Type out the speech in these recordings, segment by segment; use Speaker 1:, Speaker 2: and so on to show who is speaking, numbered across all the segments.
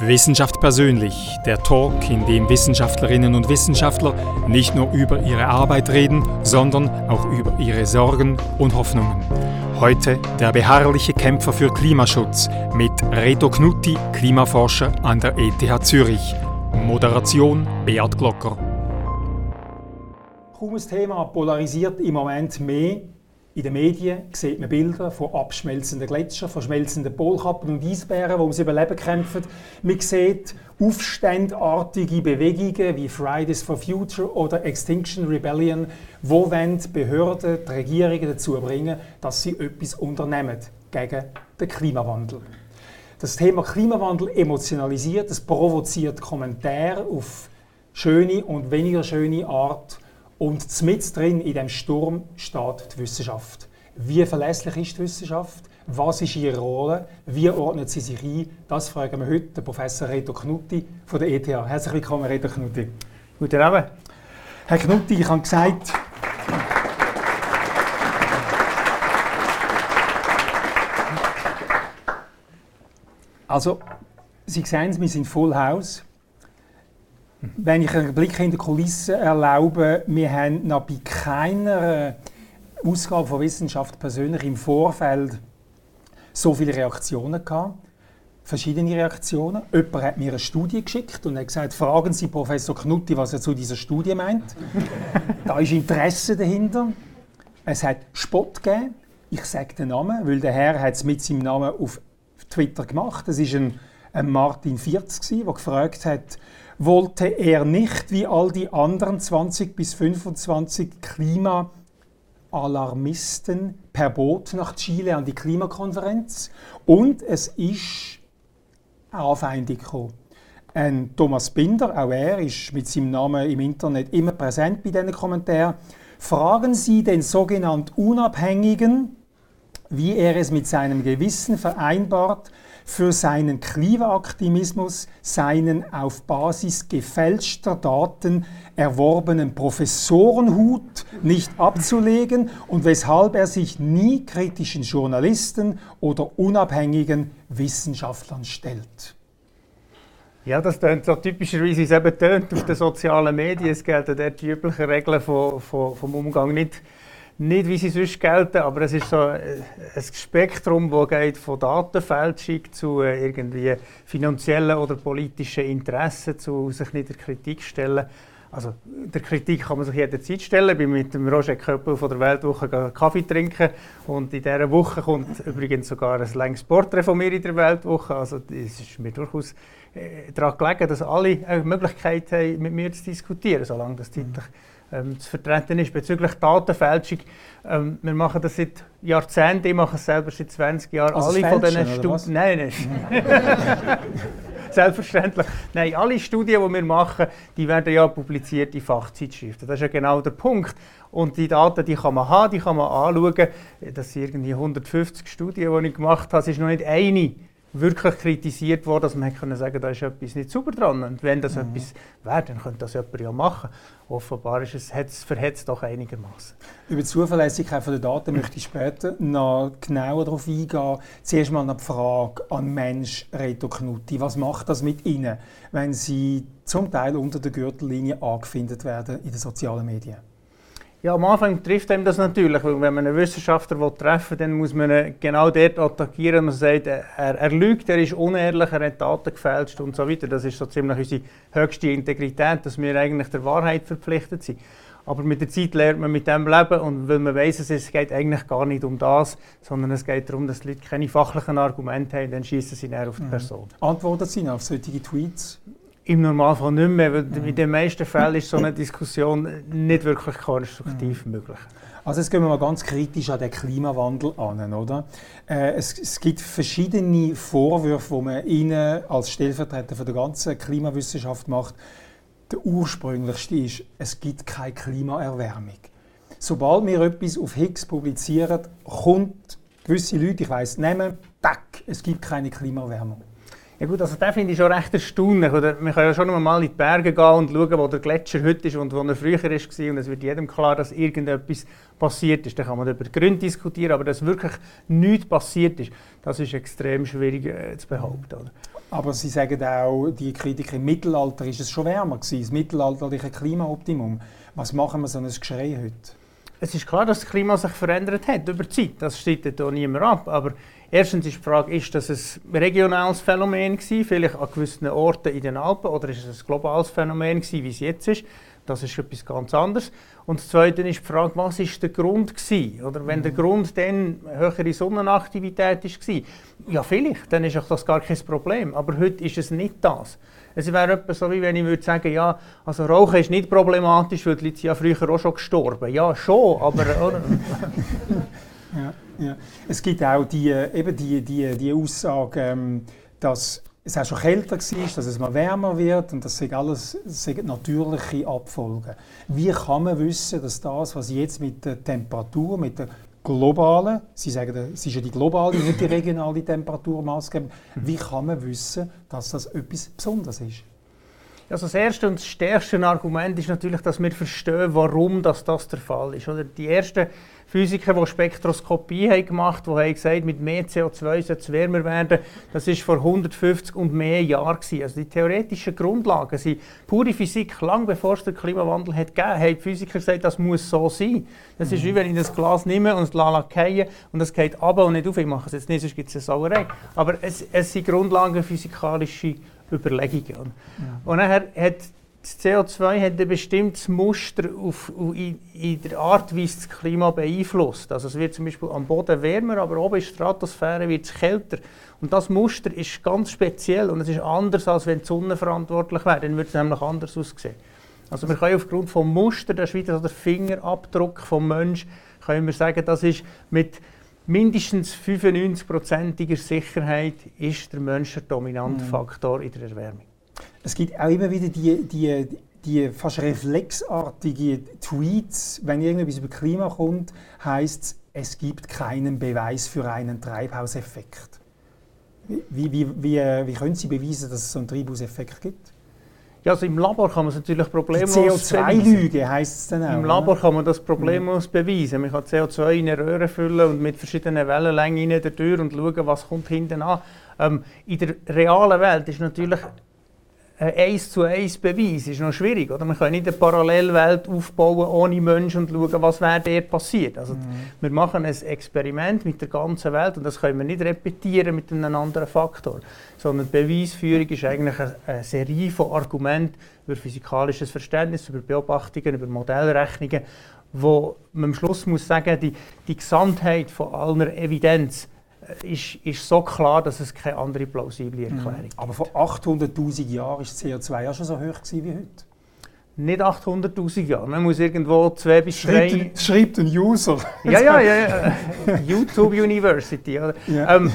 Speaker 1: Wissenschaft persönlich, der Talk, in dem Wissenschaftlerinnen und Wissenschaftler nicht nur über ihre Arbeit reden, sondern auch über ihre Sorgen und Hoffnungen. Heute der beharrliche Kämpfer für Klimaschutz mit Reto Knutti, Klimaforscher an der ETH Zürich. Moderation Beat Glocker.
Speaker 2: Kaum ein Thema polarisiert im Moment mehr in den Medien sieht man Bilder von abschmelzenden Gletschern, von schmelzenden Polkappen und Eisbären, die ums Überleben kämpfen. Man sieht aufständartige Bewegungen wie Fridays for Future oder Extinction Rebellion, wo die Behörden, die Regierungen dazu bringen, dass sie etwas unternehmen gegen den Klimawandel. Das Thema Klimawandel emotionalisiert, es provoziert Kommentare auf schöne und weniger schöne Art und mit drin in dem Sturm steht die Wissenschaft. Wie verlässlich ist die Wissenschaft? Was ist ihre Rolle? Wie ordnet sie sich ein? Das fragen wir heute den Professor Reto Knutti von der ETH. Herzlich willkommen, Reto Knutti.
Speaker 3: Guten Abend.
Speaker 2: Herr Knutti, ich habe gesagt, also, Sie sehen es, wir sind Full House. Wenn ich einen Blick in die Kulissen erlaube, wir haben noch bei keiner Ausgabe von Wissenschaft persönlich im Vorfeld so viele Reaktionen gehabt. Verschiedene Reaktionen. Jemand hat mir eine Studie geschickt und hat gesagt, fragen Sie Professor Knutti, was er zu dieser Studie meint. da ist Interesse dahinter. Es hat Spott gegeben. Ich sage den Namen, weil der Herr hat es mit seinem Namen auf Twitter gemacht. Das ist ein, ein Martin 40, der gefragt hat, wollte er nicht wie all die anderen 20 bis 25 Klimaalarmisten per Boot nach Chile an die Klimakonferenz und es ist eine Anfeindung gekommen. Thomas Binder, auch er ist mit seinem Namen im Internet immer präsent bei diesen Kommentaren. Fragen Sie den sogenannten Unabhängigen, wie er es mit seinem Gewissen vereinbart, für seinen Klimaaktivismus seinen auf Basis gefälschter Daten erworbenen Professorenhut nicht abzulegen und weshalb er sich nie kritischen Journalisten oder unabhängigen Wissenschaftlern stellt.
Speaker 3: Ja, das tönt so typischerweise, wie es eben tönt auf den sozialen Medien. Es gelten dort die üblichen Regeln von, von, vom Umgang nicht nicht, wie sie sonst gelten, aber es ist so äh, ein Spektrum, das geht von Datenfälschung zu äh, irgendwie finanziellen oder politischen Interessen, zu sich nicht der Kritik stellen. Also der Kritik kann man sich jederzeit stellen. Ich bin mit dem Roger Köppel von der Weltwoche Kaffee trinken und in dieser Woche kommt übrigens sogar ein längeres Porträt von mir in der Weltwoche. Also es ist mir durchaus äh, daran gelegen, dass alle eine Möglichkeit haben, mit mir zu diskutieren, solange das zeitlich ähm, zu vertreten ist. Bezüglich Datenfälschung, ähm, wir machen das seit Jahrzehnten, ich mache es selber seit 20 Jahren.
Speaker 2: Also alle von diesen
Speaker 3: Studien. Nein, nein. Selbstverständlich. Nein, alle Studien, die wir machen, die werden ja publiziert in Fachzeitschriften. Das ist ja genau der Punkt. Und die Daten, die kann man haben, die kann man anschauen. Das sind irgendwie 150 Studien, die ich gemacht habe. Es ist noch nicht eine wirklich kritisiert worden, dass man können sagen da ist etwas nicht sauber dran. Und wenn das mhm. etwas wäre, dann könnte das jemand ja machen. Offenbar ist es, es verhetzt doch einigermaßen.
Speaker 2: Über die Zuverlässigkeit der Daten möchte ich später noch genauer darauf eingehen. Zuerst mal eine Frage an Mensch Reto Knutti. Was macht das mit Ihnen, wenn Sie zum Teil unter der Gürtellinie angefindet werden in den sozialen Medien?
Speaker 3: Ja, am Anfang trifft einem das natürlich, weil wenn man einen Wissenschaftler treffen will, dann muss man ihn genau dort attackieren. Man sagt, er, er lügt, er ist unehrlich, er hat Daten gefälscht und so weiter. Das ist so ziemlich unsere höchste Integrität, dass wir eigentlich der Wahrheit verpflichtet sind. Aber mit der Zeit lernt man mit dem leben und weil man weiß, es geht eigentlich gar nicht um das, sondern es geht darum, dass die Leute keine fachlichen Argumente haben, dann schießen sie näher auf die mhm. Person.
Speaker 2: Antworten Sie auf solche Tweets?
Speaker 3: Im Normalfall nicht mehr, weil in den meisten Fällen ist so eine Diskussion nicht wirklich konstruktiv mhm. möglich.
Speaker 2: Also jetzt gehen wir mal ganz kritisch an den Klimawandel an, oder? Äh, es, es, gibt verschiedene Vorwürfe, die man Ihnen als Stellvertreter für die ganze Klimawissenschaft macht. Der ursprünglichste ist, es gibt keine Klimaerwärmung. Sobald wir etwas auf Higgs publizieren, kommt gewisse Leute, ich weiss, nehmen, tack, es gibt keine Klimaerwärmung.
Speaker 3: Ja gut, also den finde ich schon recht erstaunlich. Oder man kann ja schon mal in die Berge gehen und schauen, wo der Gletscher heute ist und wo er früher war. Und es wird jedem klar, dass irgendetwas passiert ist. Dann kann man über die Gründe diskutieren, aber dass wirklich nichts passiert ist, das ist extrem schwierig äh, zu behaupten. Oder?
Speaker 2: Aber Sie sagen auch, die Kritiker, im Mittelalter ist es schon wärmer gewesen, das mittelalterliche Klimaoptimum. Was machen wir so ein Geschrei heute?
Speaker 3: Es ist klar, dass das Klima sich verändert hat über die Zeit. Das steht hier niemand ab. Aber erstens ist die Frage, ist das ein regionales Phänomen gewesen, vielleicht an gewissen Orten in den Alpen, oder ist es ein globales Phänomen gewesen, wie es jetzt ist? Das ist etwas ganz anderes. Und das Zweite ist die Frage, was ist der Grund gewesen? Oder wenn der mhm. Grund dann höhere Sonnenaktivität war, ja vielleicht, dann ist auch das gar kein Problem. Aber heute ist es nicht das. Es wäre etwas so, wie wenn ich würde sagen, ja, also Rauchen ist nicht problematisch, weil die Leute ja früher auch schon gestorben. Ja, schon, aber...
Speaker 2: ja. Es gibt auch die, eben die, die, die Aussage, ähm, dass es auch schon kälter war, dass es mal wärmer wird und das sind alles das sind natürliche Abfolgen. Wie kann man wissen, dass das, was jetzt mit der Temperatur, mit der globalen, Sie sagen, es ist ja die globale, nicht die regionale Temperatur maßgebend. Wie kann man wissen, dass das etwas Besonderes ist?
Speaker 3: Also das erste und stärkste Argument ist natürlich, dass wir verstehen, warum das, das der Fall ist. Oder die ersten Physiker, die Spektroskopie haben gemacht haben, die haben gesagt, mit mehr CO2 soll es wärmer werden. Das war vor 150 und mehr Jahren. Gewesen. Also die theoretischen Grundlagen sind pure Physik. Lang bevor es den Klimawandel hat gegeben haben die Physiker gesagt, das muss so sein. Das ist wie wenn ich das Glas nehme und es fallen und es geht ab und nicht auf. Ich mache es jetzt nicht, sonst gibt es eine Sauerei. Aber es, es sind Grundlagen physikalische Überlegungen. Ja. Und dann hat das CO2 hat ein bestimmtes Muster auf, in, in, der Art, wie es das Klima beeinflusst. Also es wird zum Beispiel am Boden wärmer, aber oben in der Stratosphäre wird es kälter. Und das Muster ist ganz speziell und es ist anders, als wenn die Sonne verantwortlich wäre. Dann würde es nämlich anders aussehen. Also wir können aufgrund des Muster, das ist wieder der Fingerabdruck vom Menschen, können wir sagen, das ist mit mindestens 95%iger Sicherheit ist der Mensch der dominante mhm. Faktor in der Erwärmung.
Speaker 2: Es gibt auch immer wieder die, die, die fast reflexartige Tweets, wenn irgendetwas über Klima kommt, heißt es, es gibt keinen Beweis für einen Treibhauseffekt. Wie, wie, wie, wie können Sie beweisen, dass es so einen Treibhauseffekt gibt?
Speaker 3: Ja, also im Labor kann man es natürlich problemlos
Speaker 2: CO2-Lüge heisst es dann
Speaker 3: auch. Im Labor oder? kann man das problemlos mhm. beweisen. Man kann CO2 in eine Röhre füllen und mit verschiedenen Wellenlängen in der Tür und schauen, was kommt hinten an. Ähm, in der realen Welt ist natürlich eins zu eins Beweis ist noch schwierig. Oder? Man kann nicht eine Parallelwelt aufbauen ohne Menschen und schauen, was wäre dort passiert. Also, mhm. Wir machen ein Experiment mit der ganzen Welt und das können wir nicht repetieren mit einem anderen Faktor. Sondern Beweisführung ist eigentlich eine, eine Serie von Argumenten über physikalisches Verständnis, über Beobachtungen, über Modellrechnungen, wo man am Schluss muss sagen, die, die Gesamtheit von aller Evidenz ist, ist so klar, dass es keine andere plausible mhm. Erklärung gibt.
Speaker 2: Aber vor 800'000 Jahren war das CO2 ja schon so hoch wie heute?
Speaker 3: Nicht 800'000 Jahre. Man muss irgendwo zwei bis
Speaker 2: schreibt drei... Ein, schreibt ein User.
Speaker 3: ja, ja, ja. YouTube University. Oder? Ja. Ähm,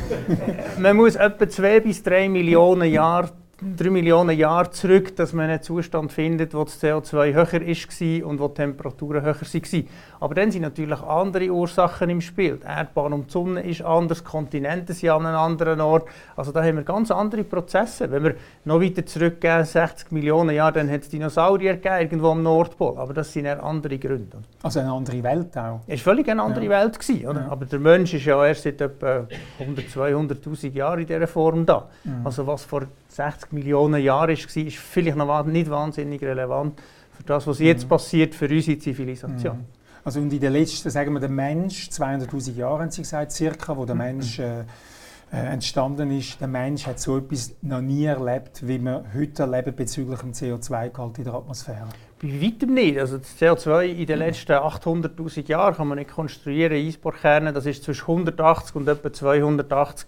Speaker 3: man muss etwa zwei bis drei Millionen Jahre 3 Millionen Jahre zurück, dass man einen Zustand findet, wo das CO2 höher war und wo die Temperaturen höher waren. Aber dann sind natürlich andere Ursachen im Spiel. Die Erdbahn um die Sonne ist anders, Kontinente sind an einem anderen Ort. Also da haben wir ganz andere Prozesse. Wenn wir noch weiter zurückgehen, 60 Millionen Jahre, dann hat es Dinosaurier gegeben, irgendwo am Nordpol. Aber das sind eher andere Gründe.
Speaker 2: Also eine andere Welt auch?
Speaker 3: Es war völlig eine andere ja. Welt. Gewesen, oder? Ja. Aber der Mensch ist ja erst seit etwa 100, 200'000 Jahren in dieser Form da. Mhm. Also was vor 60 Millionen Jahren war, ist vielleicht noch nicht wahnsinnig relevant für das, was jetzt mhm. passiert für unsere Zivilisation. Mhm.
Speaker 2: Also und in den letzten, sagen wir, der Mensch, 200'000 Jahre haben Sie gesagt, circa, wo der mhm. Mensch äh, äh, entstanden ist, der Mensch hat so etwas noch nie erlebt, wie wir heute erleben bezüglich dem CO2-Gehalt in der Atmosphäre.
Speaker 3: Bei weitem nicht. Also das CO2 in den letzten 800'000 Jahren kann man nicht konstruieren. Eisbohrkerne, das ist zwischen 180 und etwa 280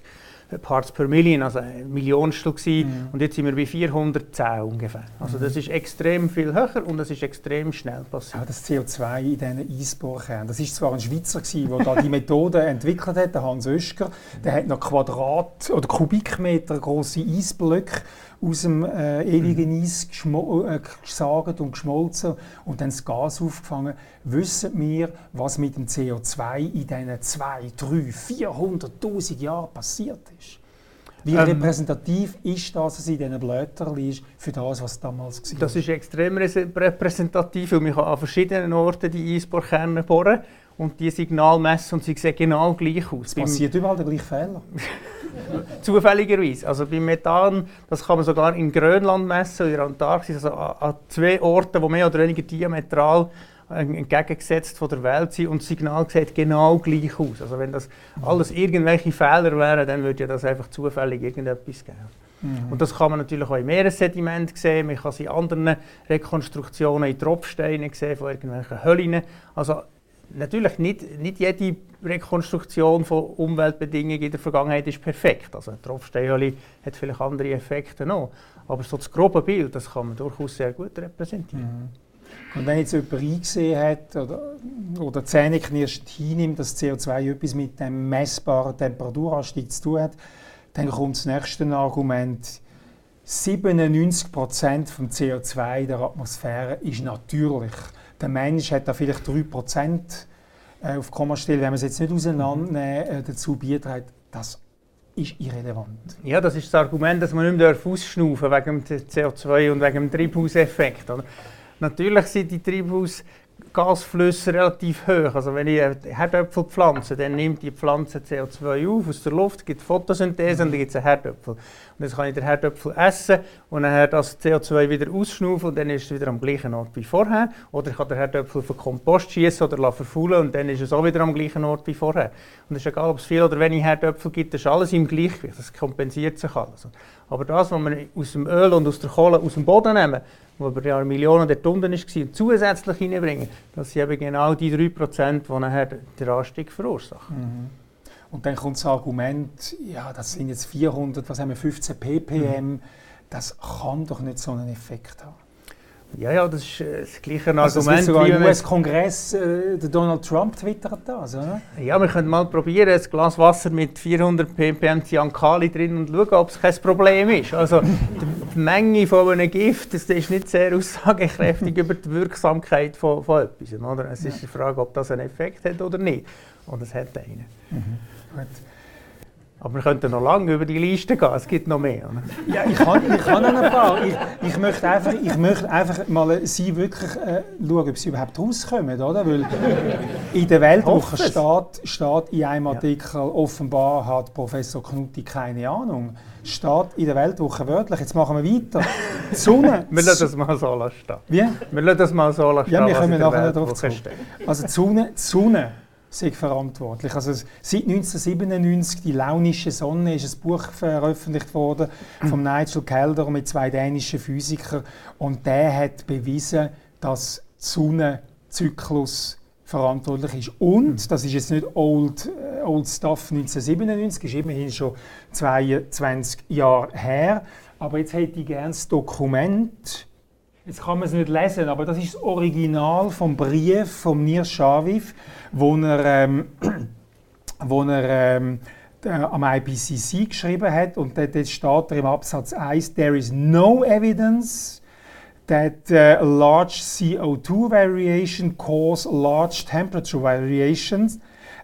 Speaker 3: Parts per Million, also ein Millionstel gewesen. Mhm. Und jetzt sind wir bei 410 ungefähr. Also das ist extrem viel höher und das ist extrem schnell passiert.
Speaker 2: Ja, das CO2 in diesen Eisbohrkernen, das ist zwar ein Schweizer der da die Methode entwickelt hat, der Hans Oeschger, der hat noch Quadrat- oder Kubikmeter große Eisblöcke aus dem äh, ewigen mhm. Eis äh, gesagt und geschmolzen und dann das Gas aufgefangen. Wissen wir, was mit dem CO2 in diesen 2, 3, 400'000 Jahren passiert ist? Wie ähm, repräsentativ ist das, was in diesen Blättern ist, für das, was damals
Speaker 3: war? Das ist extrem repräsentativ, weil man an verschiedenen Orten die Eisbohrkerne bohren und die Signal messen und sie sehen genau gleich aus.
Speaker 2: Es passiert überall der gleiche Fehler.
Speaker 3: Zufälligerweise. Also beim Methan, das kann man sogar in Grönland messen, in der Antarktis, also an, zwei Orten, die mehr oder weniger diametral entgegengesetzt von der Welt sind und das Signal sieht genau gleich aus. Also wenn das alles irgendwelche Fehler wären, dann würde ja das einfach zufällig irgendetwas geben. Mhm. Und das kann man natürlich auch im Meeressediment sehen, man kann es in anderen Rekonstruktionen in Tropfsteinen sehen von irgendwelchen Höhlen. Also natürlich nicht, nicht jede Rekonstruktion von Umweltbedingungen in der Vergangenheit ist perfekt. Also eine Tropfsteinhöhle hat vielleicht andere Effekte noch. Aber so das grobe Bild, das kann man durchaus sehr gut repräsentieren.
Speaker 2: Mhm. Und wenn jetzt jemand eingesehen hat oder, oder zähneknirschend hinnimmt, dass CO2 etwas mit dem messbaren Temperaturanstieg zu tun hat, dann kommt das nächste Argument. 97 Prozent vom CO2 in der Atmosphäre ist natürlich. Der Mensch hat da vielleicht 3 Prozent äh, auf Kommastelle, wenn man es jetzt nicht auseinandernehmen, äh, dazu beiträgt. Das ist irrelevant.
Speaker 3: Ja, das ist das Argument, dass man nicht mehr ausschnaufen wegen dem CO2 und wegen dem Treibhauseffekt. Natürlich sind die Treibhausgasflüsse relativ hoch. Also wenn ich Herdöpfel pflanze, dann nimmt die Pflanze CO2 auf aus der Luft, gibt Photosynthese und dann gibt es einen Herdöpfel. Und jetzt kann ich den Herdöpfel essen und dann das CO2 wieder ausschnaufen und dann ist es wieder am gleichen Ort wie vorher. Oder ich kann den Herdöpfel auf Kompost schießen oder verfaulen und dann ist es auch wieder am gleichen Ort wie vorher. Und es ist egal, ob es viel oder wenig Herdöpfel gibt, das ist alles im Gleichgewicht, das kompensiert sich alles. Aber das, was wir aus dem Öl und aus der Kohle aus dem Boden nehmen, wo über Jahre Millionen der Tonnen war, zusätzlich hineinbringen, das sind eben genau die 3%, die nachher den Anstieg verursachen.
Speaker 2: Mhm. Und dann kommt das Argument, ja, das sind jetzt 400, was haben wir, 15 ppm, mhm. das kann doch nicht so einen Effekt haben.
Speaker 3: Ja, ja, das ist äh, das gleiche
Speaker 2: also
Speaker 3: Argument.
Speaker 2: Das sogar im US-Kongress, äh, der Donald Trump twittert das, oder?
Speaker 3: Ja, wir können mal probieren, ein Glas Wasser mit 400 ppm Cyankali drin und schauen, ob es kein Problem ist. Also die Menge von einem Gift das ist nicht sehr aussagekräftig über die Wirksamkeit von, von etwas. Oder? Es ist die Frage, ob das einen Effekt hat oder nicht. Und es hat einen. Mhm. Aber wir könnten noch lange über die Liste gehen, es gibt noch mehr. Oder?
Speaker 2: Ja, ich kann, ich kann noch ein paar. Ich, ich, möchte einfach, ich möchte einfach mal Sie wirklich äh, schauen, ob Sie überhaupt rauskommen. Oder? Weil in der Weltwoche steht, steht in einem Artikel, ja. offenbar hat Professor Knutti keine Ahnung. Steht in der Weltwoche wörtlich. Jetzt machen wir weiter.
Speaker 3: Die Sonne. wir lassen das mal so stehen.
Speaker 2: Wie?
Speaker 3: Wir lassen das mal so stehen.
Speaker 2: Ja, wir kommen nachher darauf zurück. Also die Sonne, die Sonne sind verantwortlich. Also seit 1997 die launische Sonne ist ein Buch veröffentlicht worden von Nigel Kelder mit zwei dänischen Physikern und der hat bewiesen, dass der Sonnenzyklus verantwortlich ist. Und, das ist jetzt nicht Old, äh, old Stuff 1997, ist immerhin schon 22 Jahre her, aber jetzt hätte ich gerne das Dokument, Jetzt kann man es nicht lesen, aber das ist das Original vom Brief von Nir Shaviv, wo er, ähm, wo er ähm, am IPCC geschrieben hat. Und dort steht er im Absatz 1, There is no evidence that uh, large CO2 variation cause large temperature variations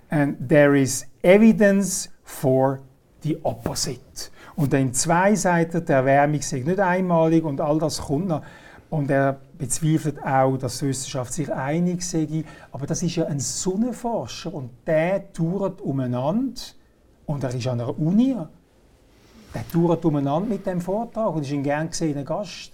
Speaker 2: and there is evidence for the opposite. Und dann zwei Seiten der Erwärmung sind nicht einmalig und all das kommt noch. Und er bezweifelt auch, dass die Wissenschaft sich einig sei. Aber das ist ja ein Sonnenforscher und der touret umeinander und er ist an einer Uni. Der touret umeinander mit dem Vortrag und ist ein gern gesehener Gast.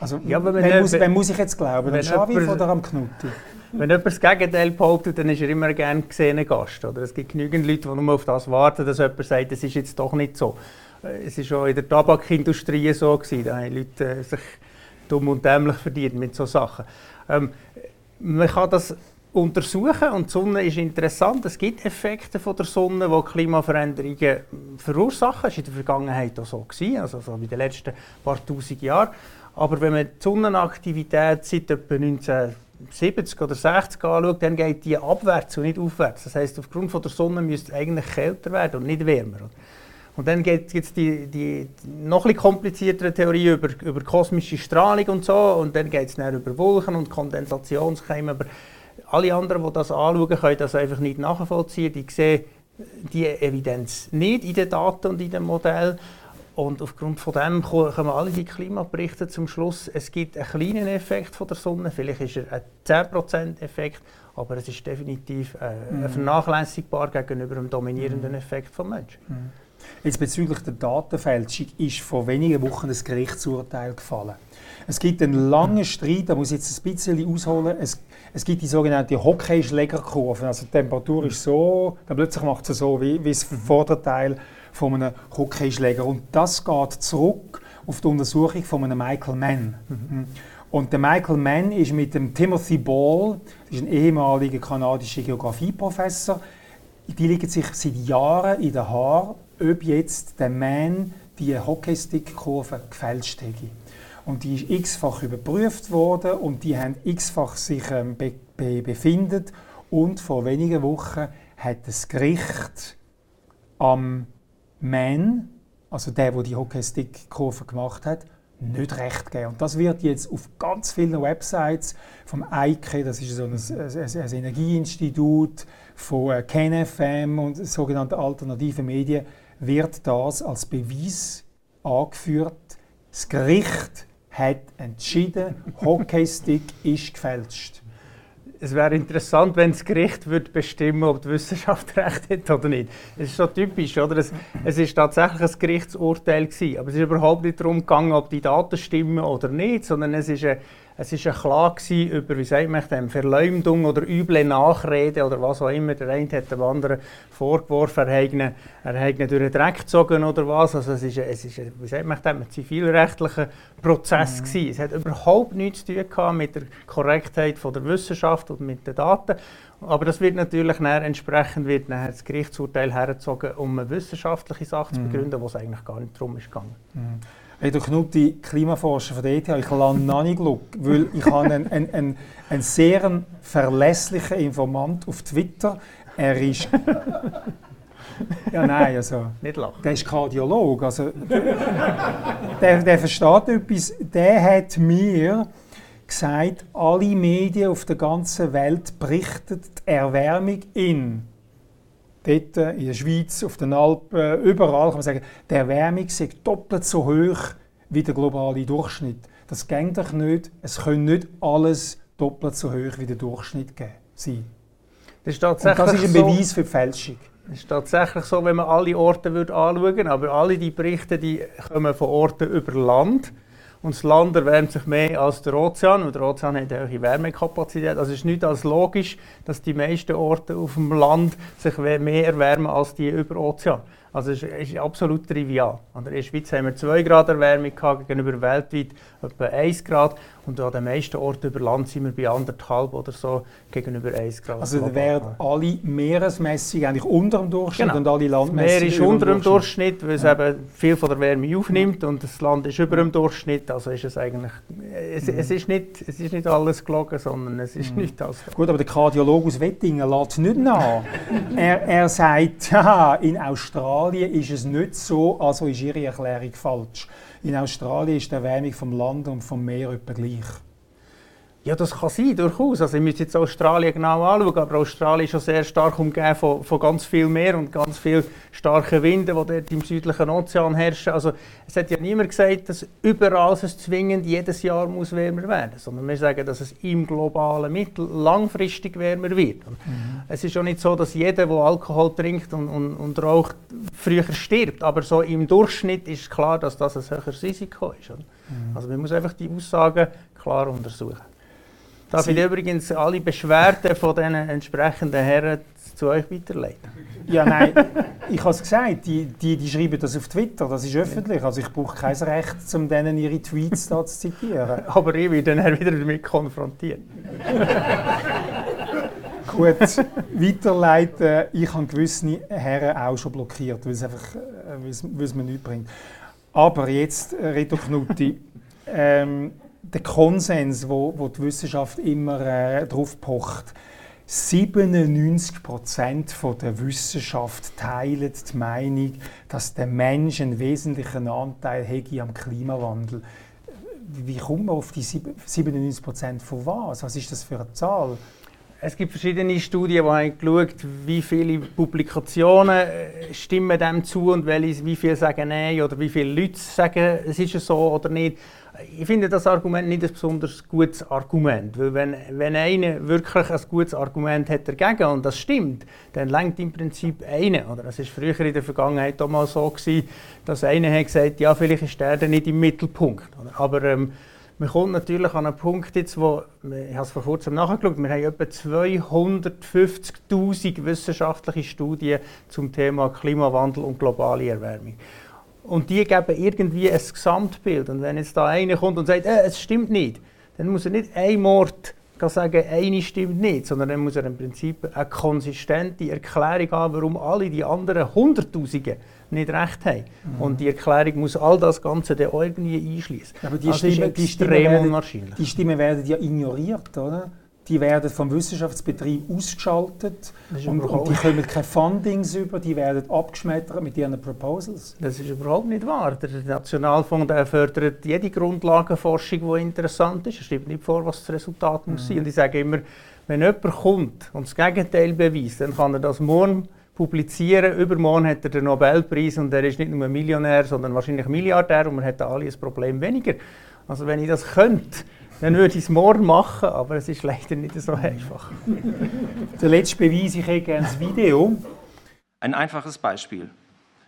Speaker 2: Also, ja, wenn, wenn, muss, wenn muss ich jetzt glauben? Am Schavi oder am Knutti?
Speaker 3: Wenn jemand das Gegenteil behauptet, dann ist er immer gern gesehener Gast. Oder? Es gibt genügend Leute, die nur auf das warten, dass jemand sagt, das ist jetzt doch nicht so. Es war auch in der Tabakindustrie so. Gewesen. Da haben Leute äh, sich dumm und dämlich verdient mit solchen Sachen. Ähm, man kann das untersuchen und die Sonne ist interessant. Es gibt Effekte von der Sonne, die Klimaveränderungen verursachen. Das war in der Vergangenheit auch so, gewesen, also so in den letzten paar tausend Jahren. Aber wenn man die Sonnenaktivität seit etwa 1970 oder 60 anschaut, dann geht die abwärts und nicht aufwärts. Das heißt, aufgrund von der Sonne müsste es eigentlich kälter werden und nicht wärmer. Und dann gibt es die, die noch ein kompliziertere Theorie über, über kosmische Strahlung und so. Und dann geht es über Wolken und Kondensationskeime. Aber alle anderen, die das anschauen, können das einfach nicht nachvollziehen. Die sehen die Evidenz nicht in den Daten und in den Modellen. Und aufgrund von dem kommen alle die Klimaberichte zum Schluss, es gibt einen kleinen Effekt von der Sonne, vielleicht ist er ein 10% Effekt, aber es ist definitiv äh, mhm. vernachlässigbar gegenüber dem dominierenden mhm. Effekt des Menschen. Mhm.
Speaker 2: Jetzt bezüglich der Datenfälschung ist vor wenigen Wochen ein Gerichtsurteil gefallen. Es gibt einen langen Streit, da muss ich jetzt ein bisschen ausholen. Es, es gibt die sogenannte Hockeyschlägerkurve. Also die Temperatur ist so, dann plötzlich macht es so wie, wie das Vorderteil von einem Hockeyschläger. Und das geht zurück auf die Untersuchung von einem Michael Mann. Mhm. Und der Michael Mann ist mit dem Timothy Ball, das ist ein ehemaliger kanadischer Geografieprofessor, die liegen sich seit Jahren in den Haaren, ob jetzt der Mann die Hockeystick-Kurve gefälscht hätte. Und die ist x-fach überprüft worden und die haben x-fach sich ähm, be be befindet. Und vor wenigen Wochen hat das Gericht am Man, also der, der die Hockeystick-Kurve gemacht hat, nicht recht gegeben. Und das wird jetzt auf ganz vielen Websites vom EIKE, das ist so ein, ein, ein Energieinstitut, von äh, KenFM und sogenannten alternativen Medien, wird das als Beweis angeführt. Das Gericht hat entschieden, Hockeystick ist gefälscht.
Speaker 3: Es wäre interessant, wenn das Gericht würde bestimmen ob die Wissenschaft recht hat oder nicht. Es ist so typisch, oder? Es, ist tatsächlich ein Gerichtsurteil gewesen, aber es ist überhaupt nicht darum gegangen, ob die Daten stimmen oder nicht, sondern es ist eine es war eine Klage über, wie sagt man dem, Verleumdung oder üble Nachrede oder was auch immer. Der eine hat dem anderen vorgeworfen, er hätte er ihn durch den Dreck gezogen oder was. Also es ist, es ist wie sagt man ein zivilrechtlicher Prozess mhm. gewesen. Es hat überhaupt nichts zu tun mit der Korrektheit von der Wissenschaft und mit den Daten. Aber das wird natürlich entsprechend wird das Gerichtsurteil hergezogen, um eine wissenschaftliche Sache zu mhm. begründen, wo es eigentlich gar nicht darum ist gegangen.
Speaker 2: Mhm. Reto Knutti, Klimaforscher von der ETH, ich lande noch nicht Glück, weil ich habe einen, einen, einen, einen sehr verlässlichen Informant auf Twitter. Er ist... Ja, nein, also...
Speaker 3: Nicht lachen.
Speaker 2: Der ist Kardiolog, also... der, der versteht etwas. Der hat mir gesagt, alle Medien auf der ganzen Welt berichten die Erwärmung in dort in der Schweiz, auf den Alpen, überall kann man sagen, die Erwärmung ist doppelt so hoch wie der globale Durchschnitt. Das geht doch nicht. Es können nicht alles doppelt so hoch wie der Durchschnitt sein. Das ist, tatsächlich Und das ist ein Beweis so, für die Fälschung.
Speaker 3: Das ist tatsächlich so, wenn man alle Orte anschauen würde, aber alle die Berichte die kommen von Orten über Land und das Land erwärmt sich mehr als der Ozean und der Ozean hat eine Wärmekapazität. Also es ist nicht als logisch, dass die meisten Orte auf dem Land sich mehr erwärmen als die über Ozean. Also es ist absolut trivial. In der Schweiz haben wir 2 Grad Erwärmung gegenüber weltweit etwa 1 Grad. Und an den meisten Orten über Land sind wir bei anderthalb oder so gegenüber 1 Grad.
Speaker 2: Also da wären alle Meeresmessungen eigentlich unter dem Durchschnitt
Speaker 3: genau.
Speaker 2: und alle Landmessungen
Speaker 3: Meer ist unter dem Durchschnitt, weil es ja. eben viel von der Wärme aufnimmt und das Land ist über dem Durchschnitt. Also ist es eigentlich, es, mhm. es, ist, nicht, es ist nicht alles gelogen, sondern es ist mhm. nicht alles
Speaker 2: Gut, aber der Kardiologe aus Wettingen lässt es nicht nach. er, er sagt, ja, in Australien ist es nicht so, also ist Ihre Erklärung falsch. In Australien ist die Erwärmung vom Land und vom Meer etwa gleich.
Speaker 3: Ja, das kann sein, durchaus. Also, ich müsste jetzt Australien genau anschauen, aber Australien ist schon sehr stark umgeben von, von ganz viel Meer und ganz viel starken Winden, die dort im südlichen Ozean herrschen. Also, es hat ja niemand gesagt, dass überall es zwingend jedes Jahr muss wärmer werden muss, sondern wir sagen, dass es im globalen Mittel langfristig wärmer wird. Mhm. Es ist auch nicht so, dass jeder, der Alkohol trinkt und, und, und raucht, früher stirbt, aber so im Durchschnitt ist klar, dass das ein höheres Risiko ist. Mhm. Also man muss einfach die Aussagen klar untersuchen. Darf ich übrigens alle Beschwerden von diesen entsprechenden Herren zu euch weiterleiten?
Speaker 2: Ja, nein, ich habe es gesagt, die, die, die schreiben das auf Twitter, das ist öffentlich. Also ich brauche kein Recht, um denen ihre Tweets da zu zitieren.
Speaker 3: Aber ich werde dann wieder damit konfrontiert.
Speaker 2: Gut, weiterleiten. Ich habe gewisse Herren auch schon blockiert, weil es einfach äh, weil es mir nichts bringt. Aber jetzt, äh, Reto Knutti, ähm, der Konsens, wo, wo die Wissenschaft immer äh, drauf pocht. 97 Prozent der Wissenschaft teilen die Meinung, dass der Mensch einen wesentlichen Anteil hätte am Klimawandel. Wie kommt man auf die 97 Prozent von was? Was ist das für eine Zahl?
Speaker 3: Es gibt verschiedene Studien, die haben geschaut, wie viele Publikationen äh, stimmen dem zu und welche, wie viele sagen Nein oder wie viele Leute sagen, es ist so oder nicht. Ich finde das Argument nicht ein besonders gutes Argument, weil wenn, wenn einer wirklich ein gutes Argument hat dagegen und das stimmt, dann lenkt im Prinzip einer. Es war früher in der Vergangenheit auch mal so gewesen, dass einer hat gesagt, ja vielleicht ist der nicht im Mittelpunkt. Aber ähm, man kommt natürlich an einen Punkt jetzt, wo, ich habe es vor kurzem nachgeschaut, wir haben etwa 250'000 wissenschaftliche Studien zum Thema Klimawandel und globale Erwärmung. Und die geben irgendwie ein Gesamtbild. Und wenn jetzt da einer kommt und sagt, äh, es stimmt nicht, dann muss er nicht ein Mord sagen, eine stimmt nicht, sondern dann muss er im Prinzip eine konsistente Erklärung haben, warum alle die anderen Hunderttausende nicht recht haben. Mhm. Und die Erklärung muss all das Ganze dann irgendwie einschließen.
Speaker 2: Aber die, also Stimme, die, Stimme werden, die Stimmen werden ja ignoriert, oder? Die werden vom Wissenschaftsbetrieb ausgeschaltet und, und, die kommen keine Fundings über, die werden abgeschmettert mit ihren Proposals.
Speaker 3: Das ist überhaupt nicht wahr. Der Nationalfonds der fördert jede Grundlagenforschung, die interessant ist. Er schreibt nicht vor, was das Resultat mhm. muss sein. Und ich sage immer, wenn jemand kommt und das Gegenteil beweist, dann kann er das morgen publizieren. Übermorgen hat er den Nobelpreis und er ist nicht nur ein Millionär, sondern wahrscheinlich Milliardär und man hat alle ein Problem weniger. Also wenn ich das könnte, dann würde ich es morgen machen, aber es ist leider nicht so einfach.
Speaker 2: Der letzte Beweis, ich gerne das Video.
Speaker 4: Ein einfaches Beispiel.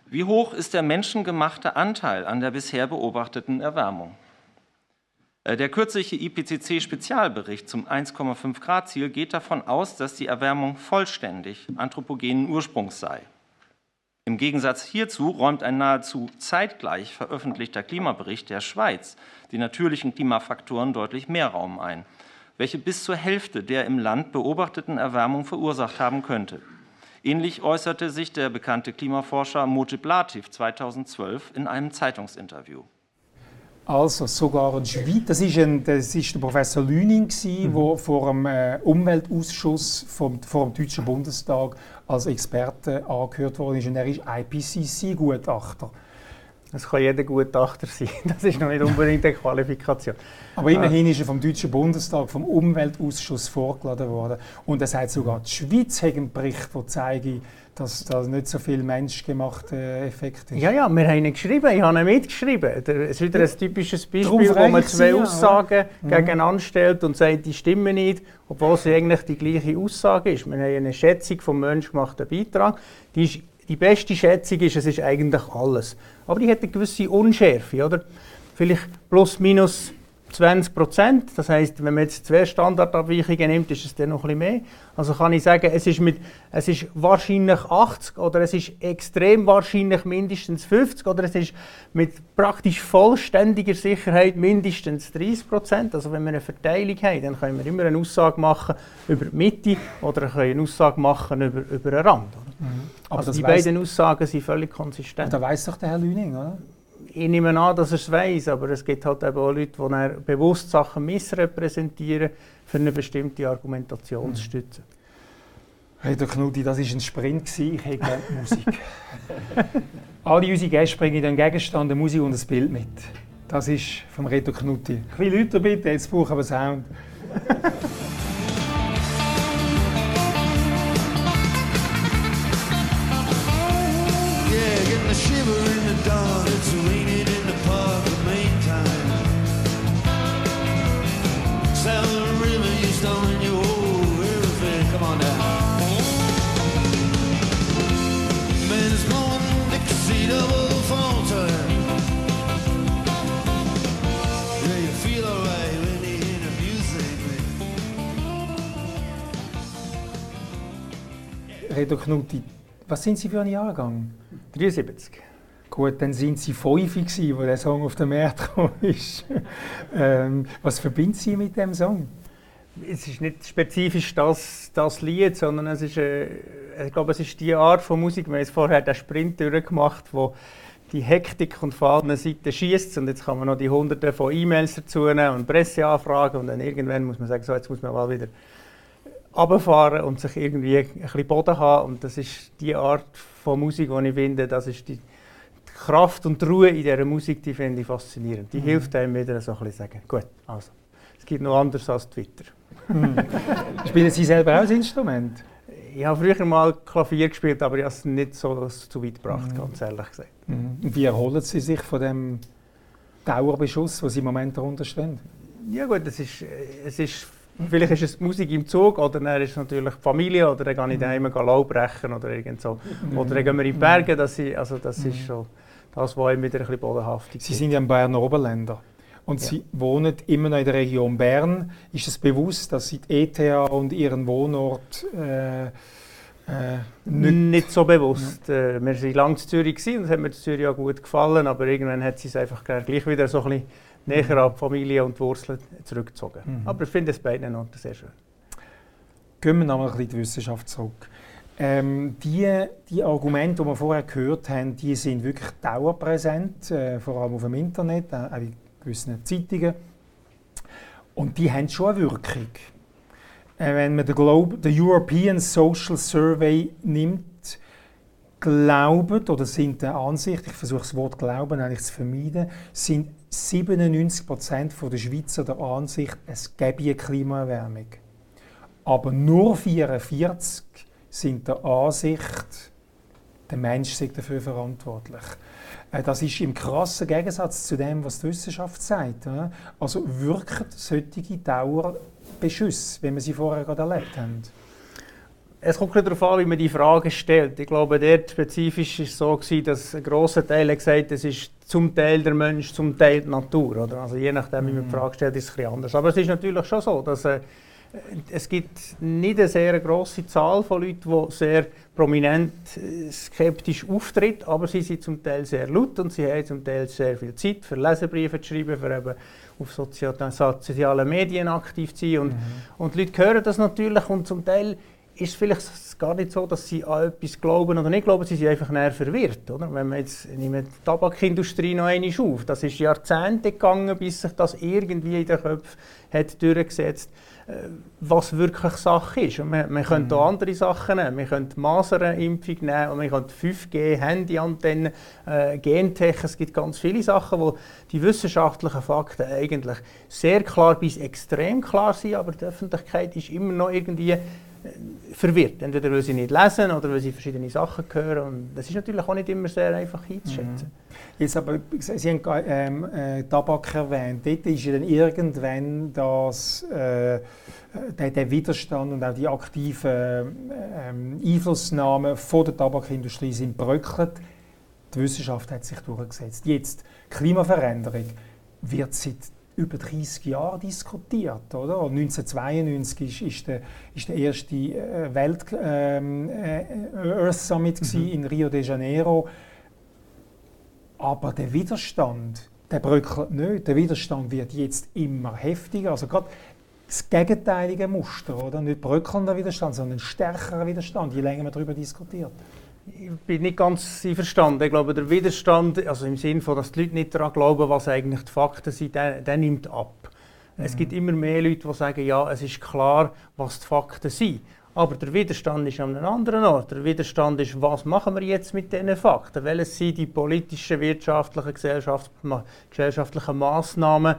Speaker 4: Wie hoch ist der menschengemachte Anteil an der bisher beobachteten Erwärmung? Äh, der kürzliche IPCC-Spezialbericht zum 1,5 Grad-Ziel geht davon aus, dass die Erwärmung vollständig anthropogenen Ursprungs sei. Im Gegensatz hierzu räumt ein nahezu zeitgleich veröffentlichter Klimabericht der Schweiz die natürlichen Klimafaktoren deutlich mehr Raum ein, welche bis zur Hälfte der im Land beobachteten Erwärmung verursacht haben könnte. Ähnlich äußerte sich der bekannte Klimaforscher Mojib Latif 2012 in einem Zeitungsinterview.
Speaker 2: Also sogar ein Schweiz, das ist, ein, das ist der Professor Lüning, der mhm. vor dem äh, Umweltausschuss vom, vor dem Deutschen Bundestag als Experte angehört worden ist und er ist IPCC-Gutachter.
Speaker 3: Das kann jeder Gutachter sein. Das ist noch nicht unbedingt eine Qualifikation.
Speaker 2: Aber immerhin ist er vom Deutschen Bundestag, vom Umweltausschuss vorgeladen worden. Und er sagt sogar, die Schweiz hat einen Bericht, der zeigt, dass da nicht so viel menschgemachte Effekte
Speaker 3: ist. Ja, ja, wir haben ihn geschrieben, ich habe ihn mitgeschrieben. Es ist wieder ein typisches Beispiel, wo man zwei Aussagen ja. Mhm. gegeneinander stellt und sagt, die stimmen nicht, obwohl es eigentlich die gleiche Aussage ist. Wir haben eine Schätzung vom menschgemachten Beitrag. Die, ist, die beste Schätzung ist, es ist eigentlich alles. Aber die hat eine gewisse Unschärfe, oder? Vielleicht plus minus 20 Prozent. Das heißt, wenn man jetzt zwei Standardabweichungen nimmt, ist es dann noch ein bisschen mehr. Also kann ich sagen, es ist, mit, es ist wahrscheinlich 80 oder es ist extrem wahrscheinlich mindestens 50 oder es ist mit praktisch vollständiger Sicherheit mindestens 30 Prozent. Also wenn wir eine Verteilung haben, dann können wir immer eine Aussage machen über die Mitte oder können eine Aussage machen über, über den Rand. Mhm. also die beiden Aussagen sind völlig konsistent.
Speaker 2: Da weiß doch der Herr Lüning, oder?
Speaker 3: Ich nehme an, dass er es weiß, aber es gibt halt eben auch Leute, die bewusst Sachen missrepräsentieren, für eine bestimmte Argumentation zu stützen.
Speaker 2: Hey, der Knuti, das war ein Sprint, ich hätte gerne Musik. Alle unsere Gäste bringen einen Gegenstand, eine Musik und ein Bild mit. Das ist vom Reto Knuti. Ein bisschen lauter bitte, jetzt brauchen wir Sound. Reto Knutti, was sind Sie für ein Jahrgang?
Speaker 3: 73.
Speaker 2: Gut, dann sind Sie fünf gewesen, wo der Song auf den Markt gekommen ist. ähm, was verbindet Sie mit dem Song?
Speaker 3: Es ist nicht spezifisch das, das Lied, sondern es ist, äh, ich glaube, es ist die Art von Musik. Wir haben vorher den Sprint durchgemacht, wo die Hektik und von allen Seiten schießt und jetzt kann man noch die Hunderte von E-Mails dazu nehmen und Presseanfragen und dann irgendwann muss man sagen, so jetzt muss man mal wieder runterfahren und sich irgendwie ein bisschen Boden haben. Und das ist die Art von Musik, die ich finde, das ist die Kraft und die Ruhe in dieser Musik, die finde ich faszinierend. Die mhm. hilft einem wieder so ein bisschen sagen, gut, also, es gibt noch anders als Twitter.
Speaker 2: Hm. Spielen Sie selber auch ein Instrument?
Speaker 3: Ich habe früher mal Klavier gespielt, aber ich habe es nicht so zu weit gebracht, mhm. ganz ehrlich gesagt.
Speaker 2: Mhm. Wie erholen Sie sich von dem Dauerbeschuss, wo Sie im Moment darunter stehen?
Speaker 3: Ja gut, es ist, es ist, vielleicht ist es Musik im Zug oder dann ist es natürlich die Familie oder dann gehe ich daheim Laub brechen oder irgend so. Mhm. Oder dann gehen wir in die Berge, das, ist, also das ist schon das, was ihm wieder ein bisschen bodenhaftig
Speaker 2: Sie sind ja ein Berner Oberländer. Und ja. Sie wohnen immer noch in der Region Bern. Ist es bewusst, dass Sie die ETH und Ihren Wohnort äh, äh,
Speaker 3: nicht, nicht, so bewusst. Ja. Äh, wir waren lange in Zürich und es hat mir in Zürich auch gut gefallen, aber irgendwann hat sie es einfach gleich wieder so ein bisschen näher an die Familie und die Wurzeln zurückgezogen. Mhm. Aber ich finde es beiden Orten sehr schön.
Speaker 2: Gehen wir nochmal ein bisschen in die Wissenschaft zurück. Ähm, die, die Argumente, die wir vorher gehört haben, die sind wirklich dauerpräsent, äh, vor allem auf dem Internet, auch in gewissen Zeitungen. Und die haben schon eine Wirkung. Äh, wenn man den, Globe, den European Social Survey nimmt, glauben oder sind der Ansicht, ich versuche das Wort Glauben eigentlich zu vermeiden, sind 97% der Schweizer der Ansicht, es gäbe eine Klimaerwärmung. Aber nur 44 sind der Ansicht, der Mensch sei dafür verantwortlich. Äh, das ist im krassen Gegensatz zu dem, was die Wissenschaft sagt. Also wirken solche Dauerbeschüsse, wie wir sie vorher gerade erlebt haben?
Speaker 3: Es kommt darauf an, wie man die Frage stellt. Ich glaube, dort spezifisch war es so, gewesen, dass ein grosser Teil gesagt hat, es ist zum Teil der Mensch, zum Teil die Natur. Oder? Also je nachdem, wie man die mhm. Frage stellt, ist es ein anders. Aber es ist natürlich schon so, dass äh, es gibt nicht eine sehr große Zahl von Leuten, die sehr prominent äh, skeptisch auftreten, aber sie sind zum Teil sehr laut und sie haben zum Teil sehr viel Zeit für Leserbriefe zu schreiben, für eben auf sozialen Medien aktiv zu sein. Und, mhm. und die Leute hören das natürlich und zum Teil ist vielleicht gar nicht so, dass sie an etwas glauben oder nicht glauben, sie sind einfach näher verwirrt. Oder? Wenn man jetzt nehmen die Tabakindustrie noch einmal auf, das ist Jahrzehnte gegangen, bis sich das irgendwie in den Köpfen hat durchgesetzt äh, was wirklich Sache ist. Und man, man mhm. könnte auch andere Sachen nehmen. Man könnte Masernimpfung nehmen und man könnte 5G, Handyantennen, äh, Gentech. Es gibt ganz viele Sachen, wo die wissenschaftlichen Fakten eigentlich sehr klar bis extrem klar sind, aber die Öffentlichkeit ist immer noch irgendwie verwirrt. Entweder weil sie nicht lesen oder weil sie verschiedene Sachen hören. Und das ist natürlich auch nicht immer sehr einfach einzuschätzen. Mhm.
Speaker 2: Jetzt aber, Sie haben ähm, äh, Tabak erwähnt. Dort ist ja dann irgendwann das, äh, der, der, Widerstand und auch die aktive äh, Einflussnahme von der Tabakindustrie sind bröckelt. Die Wissenschaft hat sich durchgesetzt. Jetzt, Klimaveränderung wird seit über 30 Jahre diskutiert. Oder? 1992 ist, ist, der, ist der erste äh, Welt ähm, äh, Earth Summit mhm. in Rio de Janeiro. Aber der Widerstand, der bröckelt nicht. Der Widerstand wird jetzt immer heftiger. Also gerade das gegenteilige Muster, oder? Nicht bröckelnder Widerstand, sondern stärkerer Widerstand, je länger man darüber diskutiert
Speaker 3: ich bin nicht ganz verstanden. Ich glaube, der Widerstand, also im Sinne von, dass die Leute nicht daran glauben, was eigentlich die Fakten sind, der, der nimmt ab. Mhm. Es gibt immer mehr Leute, die sagen, ja, es ist klar, was die Fakten sind. Aber der Widerstand ist an einem anderen Ort. Der Widerstand ist, was machen wir jetzt mit diesen Fakten? Welches sind die politischen, wirtschaftlichen, gesellschaftlichen Massnahmen,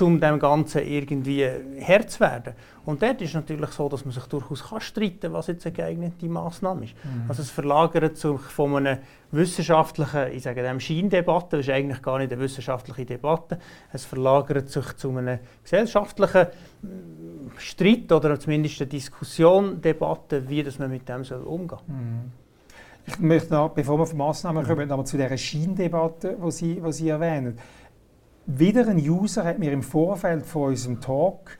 Speaker 3: um dem Ganzen irgendwie Herr zu werden. Und dort ist es natürlich so, dass man sich durchaus kann streiten kann, was jetzt eine geeignete Massnahme ist. Mhm. Also es verlagert sich von einer wissenschaftlichen, ich sage dem Scheindebatte, das ist eigentlich gar nicht eine wissenschaftliche Debatte, es verlagert sich zu einer gesellschaftlichen mm, Streit oder zumindest eine Diskussion, Debatte, wie das man mit dem soll umgehen soll. Mhm.
Speaker 2: Ich möchte noch, bevor wir auf Massnahmen kommen, noch zu dieser Scheindebatte, die Sie, die Sie erwähnen. Wieder ein User hat mir im Vorfeld von unserem Talk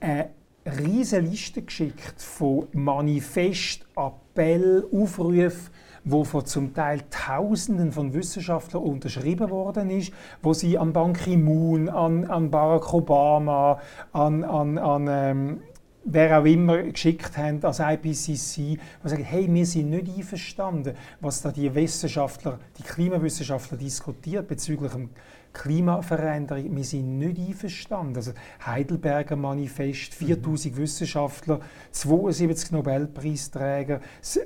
Speaker 2: eine riesige Liste geschickt von Manifest, Appell, Aufrufen, wo von zum Teil Tausenden von Wissenschaftlern unterschrieben worden ist, wo sie an Ban Ki-moon, an, an Barack Obama, an, an, an ähm, wer auch immer geschickt haben als IPCC, die sagen, hey, wir sind nicht einverstanden, was da die Wissenschaftler, die Klimawissenschaftler diskutiert bezüglich dem Klimaveränderung, wir sind nicht einverstanden. Also Heidelberger Manifest, 4000 mhm. Wissenschaftler, 72 Nobelpreisträger,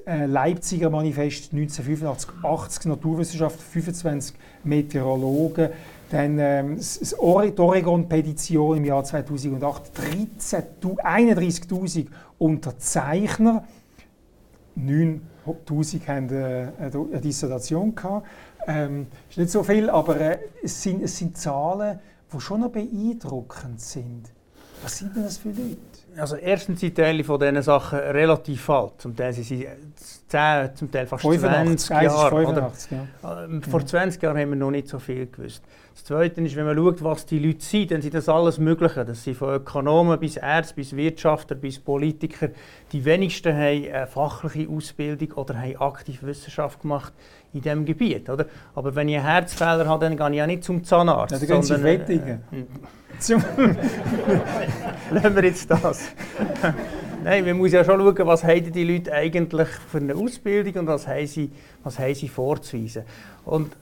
Speaker 2: äh, Leipziger Manifest 1985, 80 Naturwissenschaftler, 25 Meteorologen, Dann ähm, die Oregon-Petition im Jahr 2008, 31.000 Unterzeichner, 9'000 haben äh, eine Dissertation gehabt. Ähm, ist nicht so viel, aber äh, es, sind, es sind Zahlen, die schon noch beeindruckend sind. Was sind denn das für Leute?
Speaker 3: Also erstens sind Teile von diesen Sachen relativ alt. Zum Teil sind sie 10, zum Teil fast
Speaker 2: 85,
Speaker 3: 20 Jahre.
Speaker 2: 85,
Speaker 3: ja. Ähm, vor 20 Jahren haben wir noch nicht so viel gewusst. Das Zweite ist, wenn man schaut, was die Leute sind, dann sind das alles Mögliche. Das sind von Ökonomen bis Ärzte, bis Wirtschaftler, bis Politiker. Die wenigsten haben eine fachliche Ausbildung oder haben aktiv Wissenschaft gemacht in diesem Gebiet. Oder? Aber wenn ich einen Herzfehler habe, dann gehe ich ja nicht zum Zahnarzt.
Speaker 2: Ja, dann gehen Sie Wettingen. Äh,
Speaker 3: Lassen wir jetzt das. Nein, man muss ja schon schauen, was haben die Leute eigentlich für eine Ausbildung und was haben sie, was haben sie vorzuweisen. Und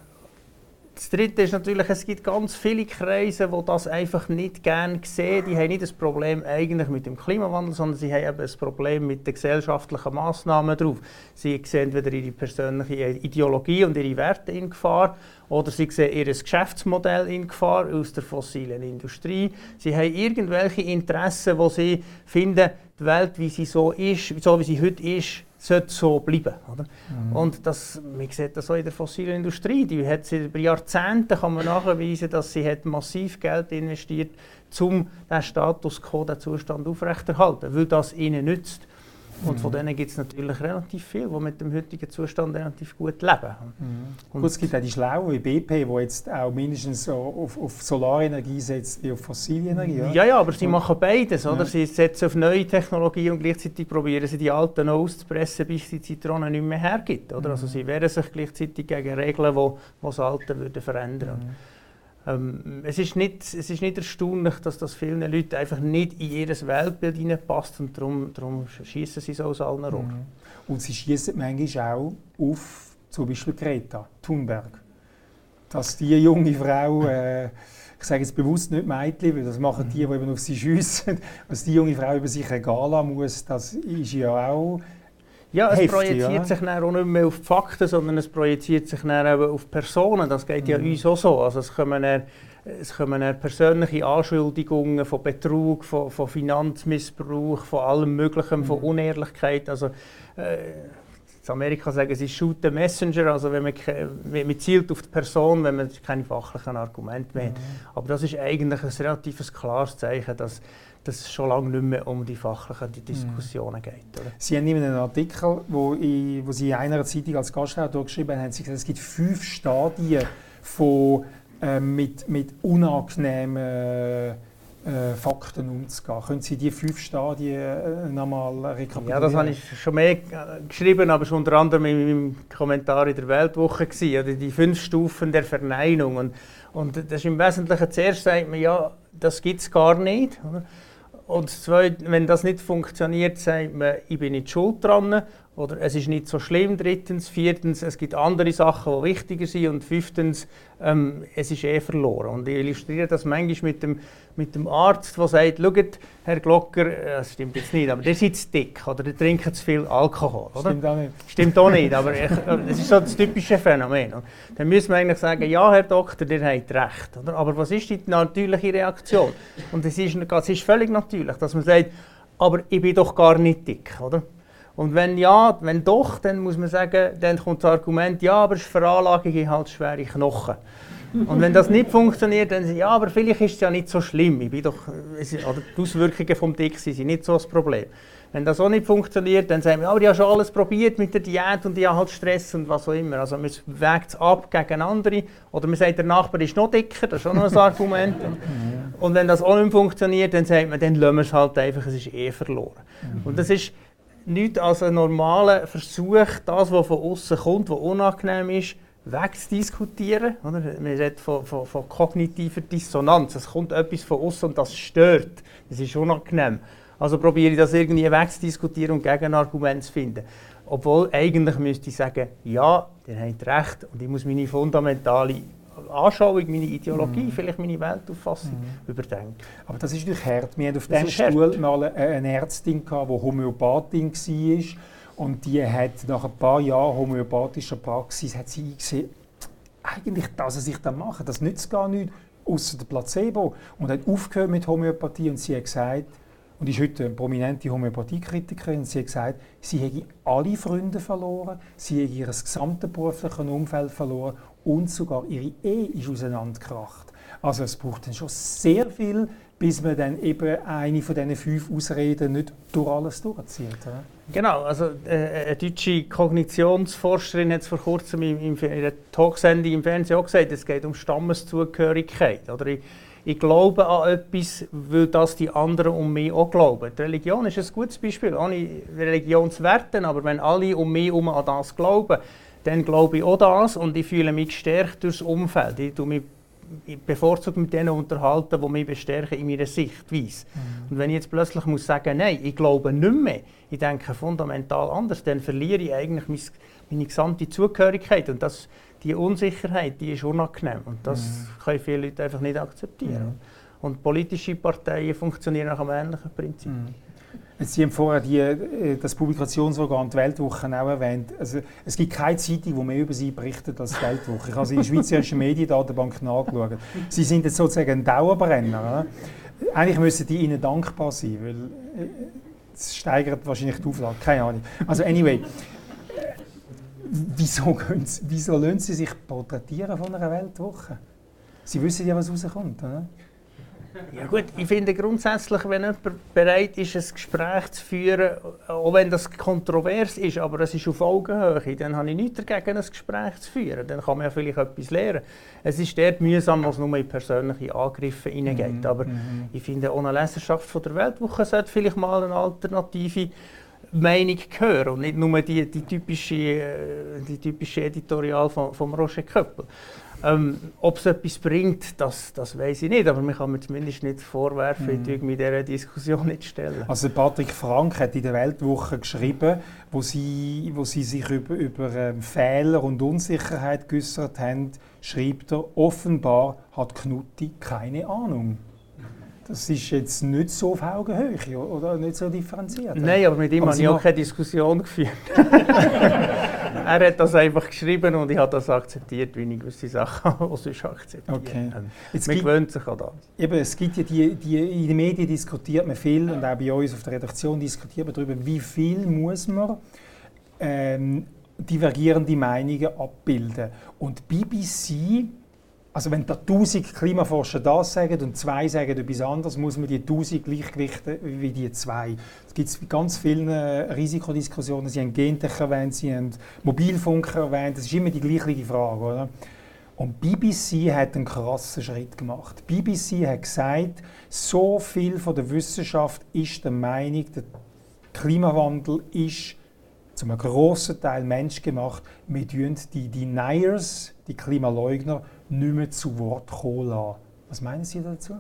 Speaker 3: das Dritte ist natürlich, es gibt ganz viele Kreise, die das einfach nicht gerne sehen. Die haben nicht das Problem eigentlich mit dem Klimawandel, sondern sie haben eben ein Problem mit den gesellschaftlichen Massnahmen drauf. Sie sehen entweder ihre persönliche Ideologie und ihre Werte in Gefahr oder sie sehen ihr Geschäftsmodell in Gefahr aus der fossilen Industrie. Sie haben irgendwelche Interessen, wo sie finden, die Welt, wie sie so ist, so wie sie heute ist, sollte so bleiben. Oder? Mhm. Und das, man sieht das auch in der fossilen Industrie. Die hat sie über Jahrzehnte kann man nachweisen, dass sie hat massiv Geld investiert, um den Status quo, den Zustand aufrechterhalten, weil das ihnen nützt. Und von denen gibt es natürlich relativ viele, die mit dem heutigen Zustand relativ gut leben.
Speaker 2: Mhm. Gut, es gibt auch die Schlauen wie BP, die jetzt auch mindestens auf, auf Solarenergie setzt wie auf fossile Energie.
Speaker 3: Ja, ja, ja aber sie machen beides. Oder? Ja. Sie setzen auf neue Technologie und gleichzeitig probieren sie die alten auszupressen, bis die Zitrone nicht mehr hergibt. Oder? Also sie wehren sich gleichzeitig gegen Regeln, die das Alte würden verändern würden. Mhm. Ähm, es, ist nicht, es ist nicht erstaunlich, dass das vielen Leuten einfach nicht in ihr Weltbild hineinpasst und darum, darum schießen sie so aus allen Rohren. Mhm.
Speaker 2: Und sie schießen manchmal auch auf zum Beispiel Greta Thunberg. Dass die junge Frau, äh, ich sage jetzt bewusst nicht Mädchen, weil das machen die, die eben auf sie schiessen, dass die junge Frau über sich eine Gala muss, das ist ja auch
Speaker 3: ja, es Heftig, projiziert ja. sich dann auch nicht mehr auf die Fakten, sondern es projiziert sich dann auch auf Personen. Das geht mhm. ja uns auch so. Also es kommen dann, es kommen dann persönliche Anschuldigungen von Betrug, von, von Finanzmissbrauch, von allem Möglichen, mhm. von Unehrlichkeit. Also, äh, in Amerika sagen sie Shoot the Messenger, also wenn man, wenn man zielt auf die Person, wenn man keine fachlichen Argumente mehr hat. Mhm. Aber das ist eigentlich ein relativ klares Zeichen, dass dass es schon lange nicht mehr um die fachlichen Diskussionen geht. Oder?
Speaker 2: Sie haben in einem Artikel, wo, ich, wo Sie in einer Zeitung als Gastautor geschrieben haben, Sie gesagt, es gibt fünf Stadien von, äh, mit, mit unangenehmen äh, Fakten umzugehen. Können Sie die fünf Stadien äh, nochmal rekapitulieren?
Speaker 3: Ja, das habe ich schon mehr geschrieben, aber schon unter anderem in meinem Kommentar in der Weltwoche gewesen, oder die fünf Stufen der Verneinung. Und, und das ist im Wesentlichen zuerst sagt man, ja, das gibt es gar nicht. Oder? Und zweitens, wenn das nicht funktioniert, sagt man, ich bin nicht schuld dran oder es ist nicht so schlimm. Drittens, viertens, es gibt andere Sachen, die wichtiger sind. Und fünftens, ähm, es ist eh verloren. Und ich illustriere das manchmal mit dem, mit dem Arzt, der sagt, schaut, Herr Glocker, äh, das stimmt jetzt nicht, aber der sitzt dick oder der trinkt zu viel Alkohol. Oder?
Speaker 2: Stimmt auch nicht.
Speaker 3: Stimmt auch nicht, aber ich, das ist so das typische Phänomen. Oder? Dann müssen wir eigentlich sagen, ja, Herr Doktor, der hat recht. Oder? Aber was ist die natürliche Reaktion? Und es ist, es ist völlig natürlich, dass man sagt, aber ich bin doch gar nicht dick. Oder? Und wenn ja, wenn doch, dann muss man sagen, dann kommt das Argument, ja, aber es ist Veranlagung, halt schwere Knochen. Und wenn das nicht funktioniert, dann sagen ja, aber vielleicht ist es ja nicht so schlimm. Ich bin doch, oder die Auswirkungen vom Dicksein sind nicht so das Problem. Wenn das auch nicht funktioniert, dann sagen wir, ja, ich habe schon alles probiert mit der Diät und ich habe halt Stress und was auch immer. Also man wägt es ab gegen andere. Oder man sagt, der Nachbar ist noch dicker, das ist auch noch ein Argument. Und wenn das auch nicht funktioniert, dann sagt man, dann lassen wir es halt einfach, es ist eh verloren. Und das ist nichts als ein normaler Versuch, das, was von außen kommt, was unangenehm ist, wegzudiskutieren. Oder? Man redet von, von, von kognitiver Dissonanz. Es kommt etwas von außen und das stört. Das ist unangenehm. Also probiere ich das irgendwie wegzudiskutieren und Gegenargumente zu finden. Obwohl eigentlich müsste ich sagen, ja, ihr habt recht und ich muss meine fundamentale Anschauung, meine Ideologie, mm. vielleicht meine Weltauffassung mm. überdenken.
Speaker 2: Aber das ist natürlich hart. Wir hatten auf diesem Stuhl mal eine Ärztin, die Homöopathin war. Und die hat nach ein paar Jahren homöopathischer Praxis hat sie eingesehen, eigentlich das, was ich da mache, das nützt gar nichts, außer der Placebo. Und hat aufgehört mit Homöopathie und sie hat gesagt, und ist heute eine prominente Homöopathiekritikerin, sie hat gesagt, sie hätte alle Freunde verloren, sie hätte ihr gesamtes berufliches Umfeld verloren und sogar ihre Ehe ist auseinandergekracht. Also es braucht dann schon sehr viel, bis man dann eben eine von diesen fünf Ausreden nicht durch alles durchzieht. Oder?
Speaker 3: Genau, also äh, eine deutsche Kognitionsforscherin hat es vor kurzem in, in, in einer Talksendung im Fernsehen auch gesagt, es geht um Stammeszugehörigkeit. Oder ich, ich glaube an etwas, weil das die anderen um mich auch glauben. Die Religion ist ein gutes Beispiel, ohne Religionswerte, aber wenn alle um mich herum an das glauben, dann glaube ich auch das und ich fühle mich gestärkt durchs Umfeld. Ich mich bevorzugt mit denen unterhalten, die mich bestärken in meiner Sichtweise. Mhm. Und wenn ich jetzt plötzlich muss sagen, nein, ich glaube nicht mehr, ich denke fundamental anders, dann verliere ich eigentlich meine, meine gesamte Zugehörigkeit. Und das, die Unsicherheit, die ist unangenehm. Und das mhm. können viele Leute einfach nicht akzeptieren. Mhm. Und politische Parteien funktionieren nach einem ähnlichen Prinzip.
Speaker 2: Sie haben vorher die, äh, das Publikationsorgan die Weltwoche auch erwähnt. Also, es gibt keine Zeitung, die mehr über Sie berichtet als die Weltwoche. Ich habe sie in der Schweizerischen Mediendatenbank nachgeschaut. Sie sind jetzt sozusagen ein Dauerbrenner. Oder? Eigentlich müssen die Ihnen dankbar sein, weil es äh, steigert wahrscheinlich die Auflage. Keine Ahnung. Also anyway, wieso, wieso lassen Sie sich porträtieren von einer Weltwoche? Sie wissen ja, was rauskommt. Oder?
Speaker 3: Ja gut, ich finde grundsätzlich, wenn jemand bereit ist, ein Gespräch zu führen, auch wenn das kontrovers ist, aber es ist auf Augenhöhe, dann habe ich nichts dagegen, ein Gespräch zu führen. Dann kann man ja vielleicht etwas lernen. Es ist dort mühsam, was nur in persönliche Angriffe hineingeht. Mhm. Aber mhm. ich finde, ohne Leserschaft von der Weltwoche sollte vielleicht mal eine alternative Meinung hören und nicht nur die, die, typische, äh, die typische Editorial von, von Roger Köppel. Ähm, Ob es etwas bringt, das, das weiß ich nicht, aber man kann mir zumindest nicht vorwerfen, mhm. ich mich dieser Diskussion nicht stellen.
Speaker 2: Also Patrick Frank hat in der Weltwoche geschrieben, wo sie, wo sie sich über, über ähm, Fehler und Unsicherheit geäußert haben, schreibt er, offenbar hat Knutti keine Ahnung. Das ist jetzt nicht so auf Augenhöhe oder nicht so differenziert.
Speaker 3: Nein, aber mit ihm habe ich auch keine Diskussion geführt. er hat das einfach geschrieben und ich habe das akzeptiert, wie ich gewisse Sachen auch sonst akzeptiere.
Speaker 2: Okay.
Speaker 3: Jetzt man gewöhnt sich an das.
Speaker 2: Eben, es gibt ja die, die, in den Medien diskutiert man viel und auch bei uns auf der Redaktion diskutiert man darüber, wie viel muss man ähm, divergierende Meinungen abbilden. Und BBC also wenn da 1000 Klimaforscher das sagen und zwei sagen etwas anderes, muss man die 1000 gleichgewichten wie die zwei. Es gibt ganz viele Risikodiskussionen. Sie haben Gentech erwähnt, Sie haben Mobilfunker erwähnt. Das ist immer die gleiche Frage. Oder? Und BBC hat einen krassen Schritt gemacht. BBC hat gesagt, so viel von der Wissenschaft ist der Meinung, der Klimawandel ist zu einem grossen Teil menschgemacht. Wir die Deniers, die Klimaleugner, nicht mehr zu Wort kommen lassen. Was meinen Sie dazu?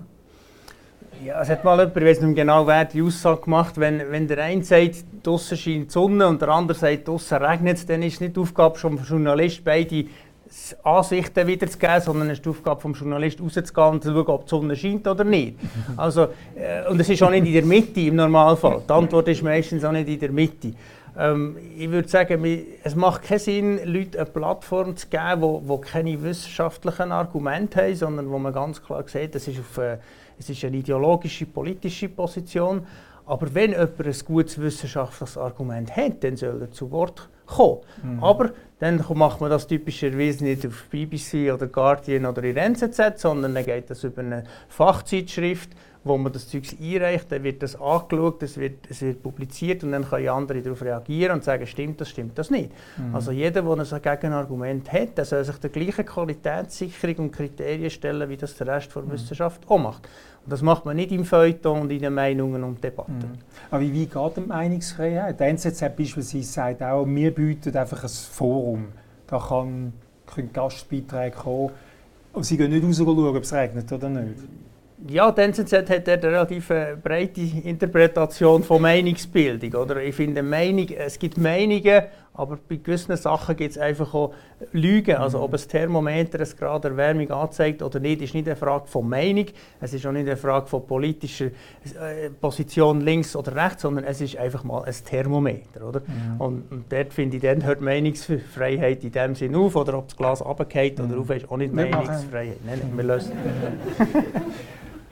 Speaker 3: Ja, es hat mal jemand, ich weiß nicht genau wer, die Aussage gemacht, wenn, wenn der eine sagt, draußen scheint die Sonne und der andere sagt, draußen regnet es, dann ist es nicht die Aufgabe vom Journalist, beide Ansichten wiederzugeben, sondern es ist die Aufgabe des Journalisten rauszugehen und zu schauen, ob die Sonne scheint oder nicht. Also, äh, und es ist auch nicht in der Mitte im Normalfall. Die Antwort ist meistens auch nicht in der Mitte. Ähm, ich würde sagen, es macht keinen Sinn, Leuten eine Plattform zu geben, wo, wo keine wissenschaftlichen Argumente haben, sondern wo man ganz klar sieht, es ist, auf, äh, es ist eine ideologische, politische Position. Aber wenn jemand ein gutes wissenschaftliches Argument hat, dann soll er zu Wort kommen. Mhm. Aber dann macht man das typischerweise nicht auf BBC oder Guardian oder in NZZ, sondern dann geht das über eine Fachzeitschrift wo man das Zeug einreicht, dann wird das angeschaut, es wird, es wird publiziert und dann können andere darauf reagieren und sagen, stimmt das, stimmt das nicht. Mhm. Also jeder, der ein Gegenargument hat, der soll sich der gleichen Qualitätssicherung und Kriterien stellen, wie das der Rest der mhm. Wissenschaft auch macht. Und das macht man nicht im Feuilleton und in den Meinungen und Debatten. Mhm.
Speaker 2: Aber wie geht die Meinungsfreiheit? Der NZZ beispielsweise sagt auch, wir bieten einfach ein Forum. Da kann, können Gastbeiträge kommen. Und sie gehen nicht raus schauen, ob es regnet oder nicht.
Speaker 3: Ja, NZZ hat eine relativ äh, breite Interpretation von Meinungsbildung. Oder? Ich finde, Meinung, es gibt Meinungen aber bei gewissen Sachen gibt es einfach auch Lügen. Also ob ein Thermometer ein Grad Erwärmung anzeigt oder nicht, ist nicht eine Frage von Meinung. Es ist auch nicht eine Frage von politischer äh, Position links oder rechts, sondern es ist einfach mal ein Thermometer. Oder? Mhm. Und, und, dort finde ich, dann hört Meinungsfreiheit in dem Sinn auf. Oder ob das Glas runtergeht mhm. oder auf, ist auch nicht, nicht Meinungsfreiheit. Nein, nein, wir lösen.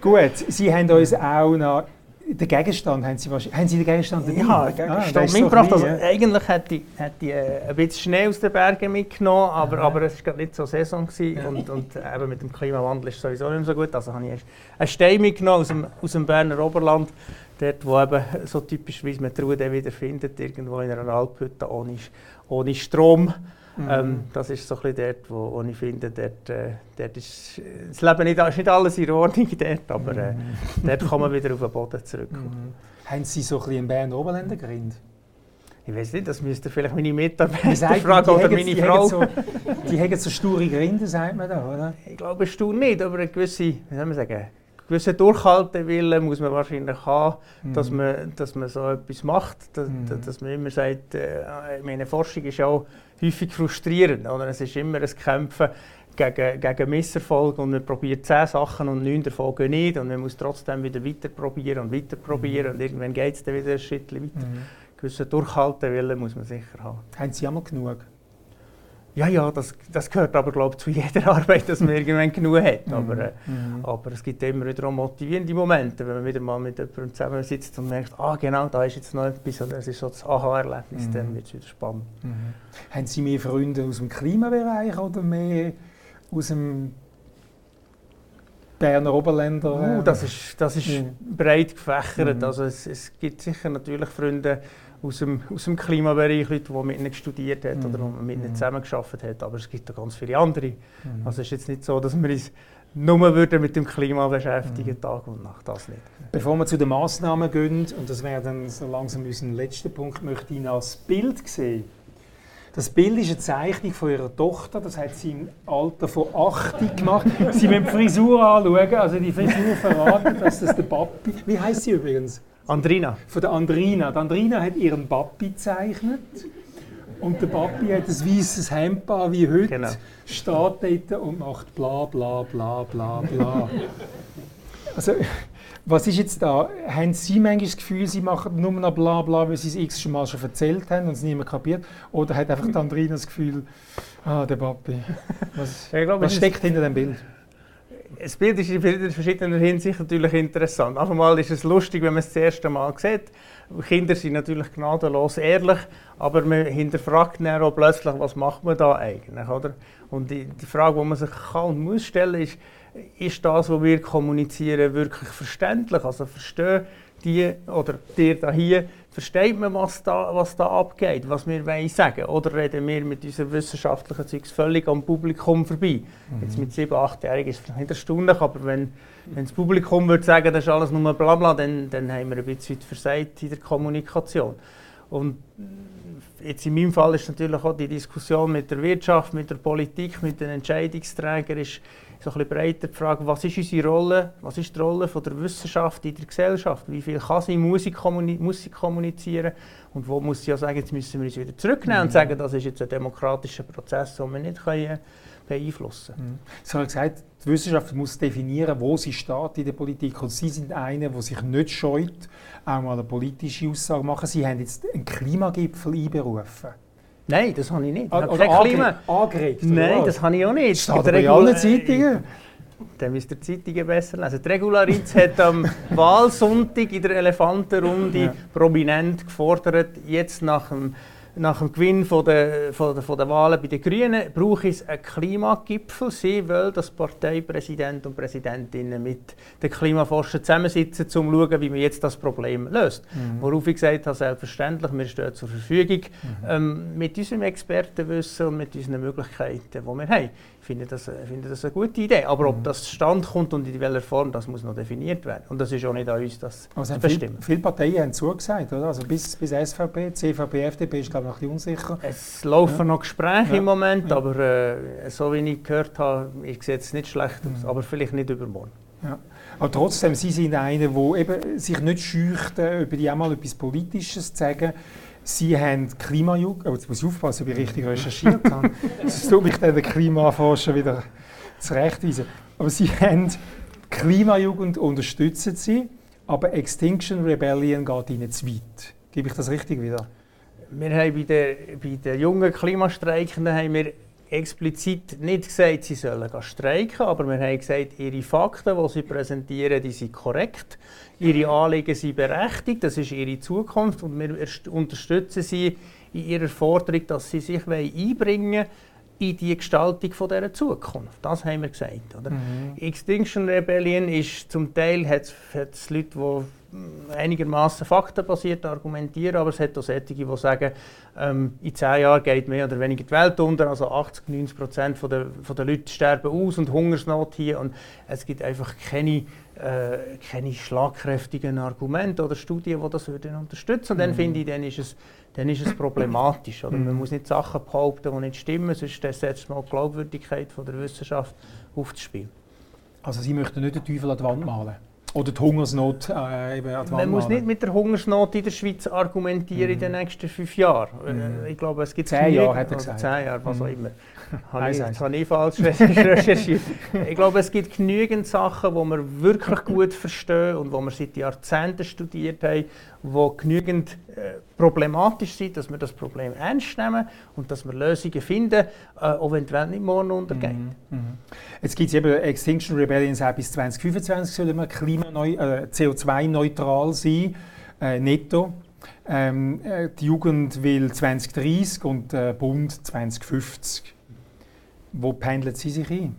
Speaker 2: Gut, Sie haben uns auch noch den Gegenstand haben Sie. Haben Sie den Gegenstand
Speaker 3: dabei? Ja, den Gegenstand ah, mitgebracht. So also, eigentlich hätte ich, hätte ich ein bisschen Schnee aus den Bergen mitgenommen, aber, aber es war nicht so Saison. Gewesen, und, und eben mit dem Klimawandel ist es sowieso nicht so gut. Also habe ich einen Stein mitgenommen aus dem, aus dem Berner Oberland, dort wo eben so typischerweise man die Ruhe wiederfindet, irgendwo in einer Alphütte ohne, ohne Strom. Mhm. Ähm, das ist so ein dort, wo, wo ich finde, dort, äh, dort ist das Leben nicht, ist nicht alles in Ordnung dort, aber äh, mhm. dort kann man wieder auf den Boden zurück. Mhm.
Speaker 2: Haben Sie so ein bisschen in Bern Oberländer gegründet?
Speaker 3: Ich weiß nicht, das müsste vielleicht meine Mitarbeiter sagt, fragen oder meine die Frau.
Speaker 2: So, die haben so sture Gründe, sagt man da, oder?
Speaker 3: Ich glaube, stur nicht, aber eine gewisse, wie soll man sagen, gewissen Durchhaltewillen muss man wahrscheinlich haben, mhm. dass, man, dass man so etwas macht, dass, mhm. dass man immer sagt, äh, meine Forschung ist auch häufig frustrierend. Oder? Es ist immer ein Kämpfen gegen, gegen Misserfolg und man probiert zehn Sachen und neun davon gehen nicht und man muss trotzdem wieder weiter probieren und weiter probieren mhm. und irgendwann geht es dann wieder ein Schritt weiter. Mhm. Gewissen Durchhaltewillen muss man sicher haben.
Speaker 2: Haben Sie einmal genug?
Speaker 3: Ja, ja, das, das gehört aber glaube zu jeder Arbeit, dass man irgendwann genug hat. Mhm. Aber, äh, mhm. aber es gibt immer wieder auch motivierende Momente, wenn man wieder mal mit jemandem zusammensitzt und merkt, ah genau, da ist jetzt noch etwas, oder es ist so das Aha-Erlebnis, mhm. dann wird es wieder spannend.
Speaker 2: Mhm. Haben Sie mehr Freunde aus dem Klimabereich oder mehr aus dem Berner Oberländer?
Speaker 3: Uh, das ist, das ist breit gefächert. Mhm. Also es, es gibt sicher natürlich Freunde, aus dem, aus dem Klimabereich, Leute, die mit ihnen studiert haben oder mhm. mit ihnen mhm. zusammengearbeitet haben. Aber es gibt auch ganz viele andere. Mhm. Also es ist jetzt nicht so, dass wir uns nur würden mit dem Klima beschäftigen, mhm. Tag und Nacht, das nicht.
Speaker 2: Bevor wir zu den Massnahmen gehen, und das wäre dann so langsam unser letzter Punkt, möchte ich noch das Bild sehen. Das Bild ist eine Zeichnung von ihrer Tochter, das hat sie im Alter von 80 gemacht. sie müssen die Frisur anschauen, also die Frisur verraten, dass das der Papi... Wie heißt sie übrigens?
Speaker 3: Andrina.
Speaker 2: Von der Andrina. Die Andrina hat ihren Papi gezeichnet. Und der Papi hat ein weißes Hemd wie heute, genau. steht dort und macht bla bla bla bla bla. also, was ist jetzt da? Haben Sie manchmal das Gefühl, Sie machen nur noch bla bla, weil Sie es x Mal schon erzählt haben und es niemand kapiert? Oder hat einfach Andrina das Gefühl, ah, der Papi, was, glaube, was steckt hinter dem Bild?
Speaker 3: das Bild ist in verschiedenen Hinsicht natürlich interessant. Einmal ist es lustig, wenn man es das erste Mal sieht. Kinder sind natürlich gnadenlos ehrlich, aber man hinterfragt dann auch plötzlich, was macht man da eigentlich, oder? Und die, die Frage, die man sich kann und muss stellen, ist, ist das, was wir kommunizieren, wirklich verständlich? Also verstehen die oder dir da hier, versteht man, was da, was da abgeht, was wir wollen sagen? Oder reden wir mit unserem wissenschaftlichen Zeugs völlig am Publikum vorbei? Mhm. Jetzt mit 7-, 8-Jährigen ist es nicht erstaunlich, aber wenn, wenn das Publikum würde sagen, das ist alles nur Blabla, dann, dann haben wir ein bisschen versagt in der Kommunikation. Und jetzt in meinem Fall ist natürlich auch die Diskussion mit der Wirtschaft, mit der Politik, mit den Entscheidungsträgern ist, so ein bisschen breiter die Frage, was ist unsere Rolle, was ist die Rolle von der Wissenschaft in der Gesellschaft, wie viel kann sie Musik, kommuni Musik kommunizieren und wo muss sie ja sagen, jetzt müssen wir uns wieder zurücknehmen mhm. und sagen, das ist jetzt ein demokratischer Prozess, den wir nicht können beeinflussen können. Mhm.
Speaker 2: Sie haben gesagt, die Wissenschaft muss definieren, wo sie steht in der Politik und Sie sind einer, der sich nicht scheut, auch mal eine politische Aussage zu machen. Sie haben jetzt einen Klimagipfel einberufen.
Speaker 3: Nein, das habe ich nicht. Ich
Speaker 2: habe kein Klima. Angeregt,
Speaker 3: Nein, das habe ich auch nicht.
Speaker 2: Steht bei allen Zeitungen.
Speaker 3: Dann müsst ihr die Zeitungen besser lesen. Die Regularitz hat am Wahlsonntag in der Elefantenrunde ja. prominent gefordert, jetzt nach dem nach dem Gewinn von der, von der, von der Wahlen bei den Grünen brauche es einen Klimagipfel. Sie wollen, dass Parteipräsident und Präsidentinnen mit den Klimaforschern zusammensitzen, um zu schauen, wie man jetzt das Problem löst. Mhm. Worauf ich gesagt habe, selbstverständlich, wir stehen zur Verfügung mhm. ähm, mit unserem Expertenwissen und mit unseren Möglichkeiten, die wir haben. Ich finde das, finde das eine gute Idee. Aber ob mhm. das zustande kommt und in welcher Form, das muss noch definiert werden. Und das ist auch nicht an uns, das
Speaker 2: also zu bestimmen. Viele, viele Parteien haben zugesagt, oder? Also bis, bis SVP, CVP, FDP ist glaube ich noch ein bisschen unsicher.
Speaker 3: Es laufen ja. noch Gespräche ja. im Moment, ja. aber äh, so wie ich gehört habe, ich sehe es nicht schlecht aus, mhm. aber vielleicht nicht übermorgen.
Speaker 2: Ja. Aber trotzdem, Sie sind einer, der eben sich nicht scheucht, äh, über die einmal etwas Politisches zu sagen. Sie haben Klimajugend, oh, jetzt muss ich aufpassen, ob ich richtig recherchiert habe. Es tut mich dann der Klimaforscher wieder zurechtweisen. Aber Sie haben Klimajugend unterstützen Sie, aber Extinction Rebellion geht Ihnen zu weit. Gebe ich das richtig wieder?
Speaker 3: Wir haben bei den, bei den jungen Klimastreikenden haben wir explizit nicht gesagt, sie sollen streiken, aber wir haben gesagt, ihre Fakten, die sie präsentieren, die sind korrekt, ihre Anliegen sind berechtigt, das ist ihre Zukunft und wir unterstützen sie in ihrer Forderung, dass sie sich einbringen wollen in die Gestaltung von dieser Zukunft. Das haben wir gesagt. Oder? Mhm. Extinction Rebellion ist zum Teil hat es Leute, die einigermaßen faktenbasiert argumentieren, aber es hat auch solche, die sagen, ähm, in zehn Jahren geht mehr oder weniger die Welt unter, also 80, 90 Prozent von der, von der Leute sterben aus und Hungersnot hier und es gibt einfach keine, äh, keine schlagkräftigen Argumente oder Studien, die das würden unterstützen. Und dann mhm. finde ich, dann ist es, dann ist es problematisch. Oder? Man mhm. muss nicht Sachen behaupten, die nicht stimmen, sonst setzt man die Glaubwürdigkeit von der Wissenschaft aufs Spiel.
Speaker 2: Also Sie möchten nicht den Teufel an die Wand malen? Oder die Hungersnot äh, eben
Speaker 3: an Man muss nicht mit der Hungersnot in der Schweiz argumentieren mm. in den mhm. nächsten fünf Jahren. Mm. Ich glaube, es gibt
Speaker 2: zehn Jahre, hat er gesagt.
Speaker 3: Zehn Jahre, was auch immer. habe ich, das habe ich falsch recherchiert. ich glaube, es gibt genügend Sachen, die wir wirklich gut verstehen und die wir seit Jahrzehnten studiert haben, die genügend äh, problematisch sind, dass wir das Problem ernst nehmen und dass wir Lösungen finden, äh, auch wenn die Welt nicht morgen untergeht. Mhm.
Speaker 2: Mhm. Jetzt gibt es eben Extinction Rebellion sagt, bis 2025 sollen wir äh, CO2-neutral sein, äh, netto. Ähm, äh, die Jugend will 2030 und der Bund 2050. Wo pendeln Sie sich ein?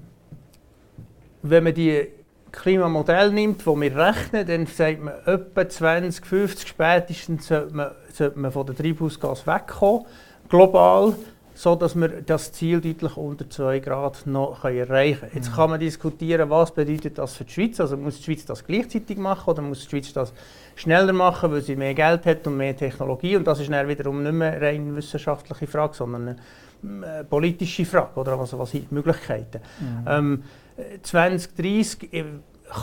Speaker 3: Wenn man die Klimamodell nimmt, wo wir rechnen, dann sagt man, etwa 2050 spätestens sollte man, sollte man von den Treibhausgas wegkommen, global, so dass wir das Ziel deutlich unter 2 Grad noch erreichen können. Jetzt mhm. kann man diskutieren, was bedeutet das für die Schweiz. Also muss die Schweiz das gleichzeitig machen oder muss die Schweiz das schneller machen, weil sie mehr Geld hat und mehr Technologie. Und das ist dann wiederum nicht mehr eine rein wissenschaftliche Frage, sondern eine äh, politische Frage. Oder? Also, was sind die Möglichkeiten? Mhm. Ähm, 2030 äh,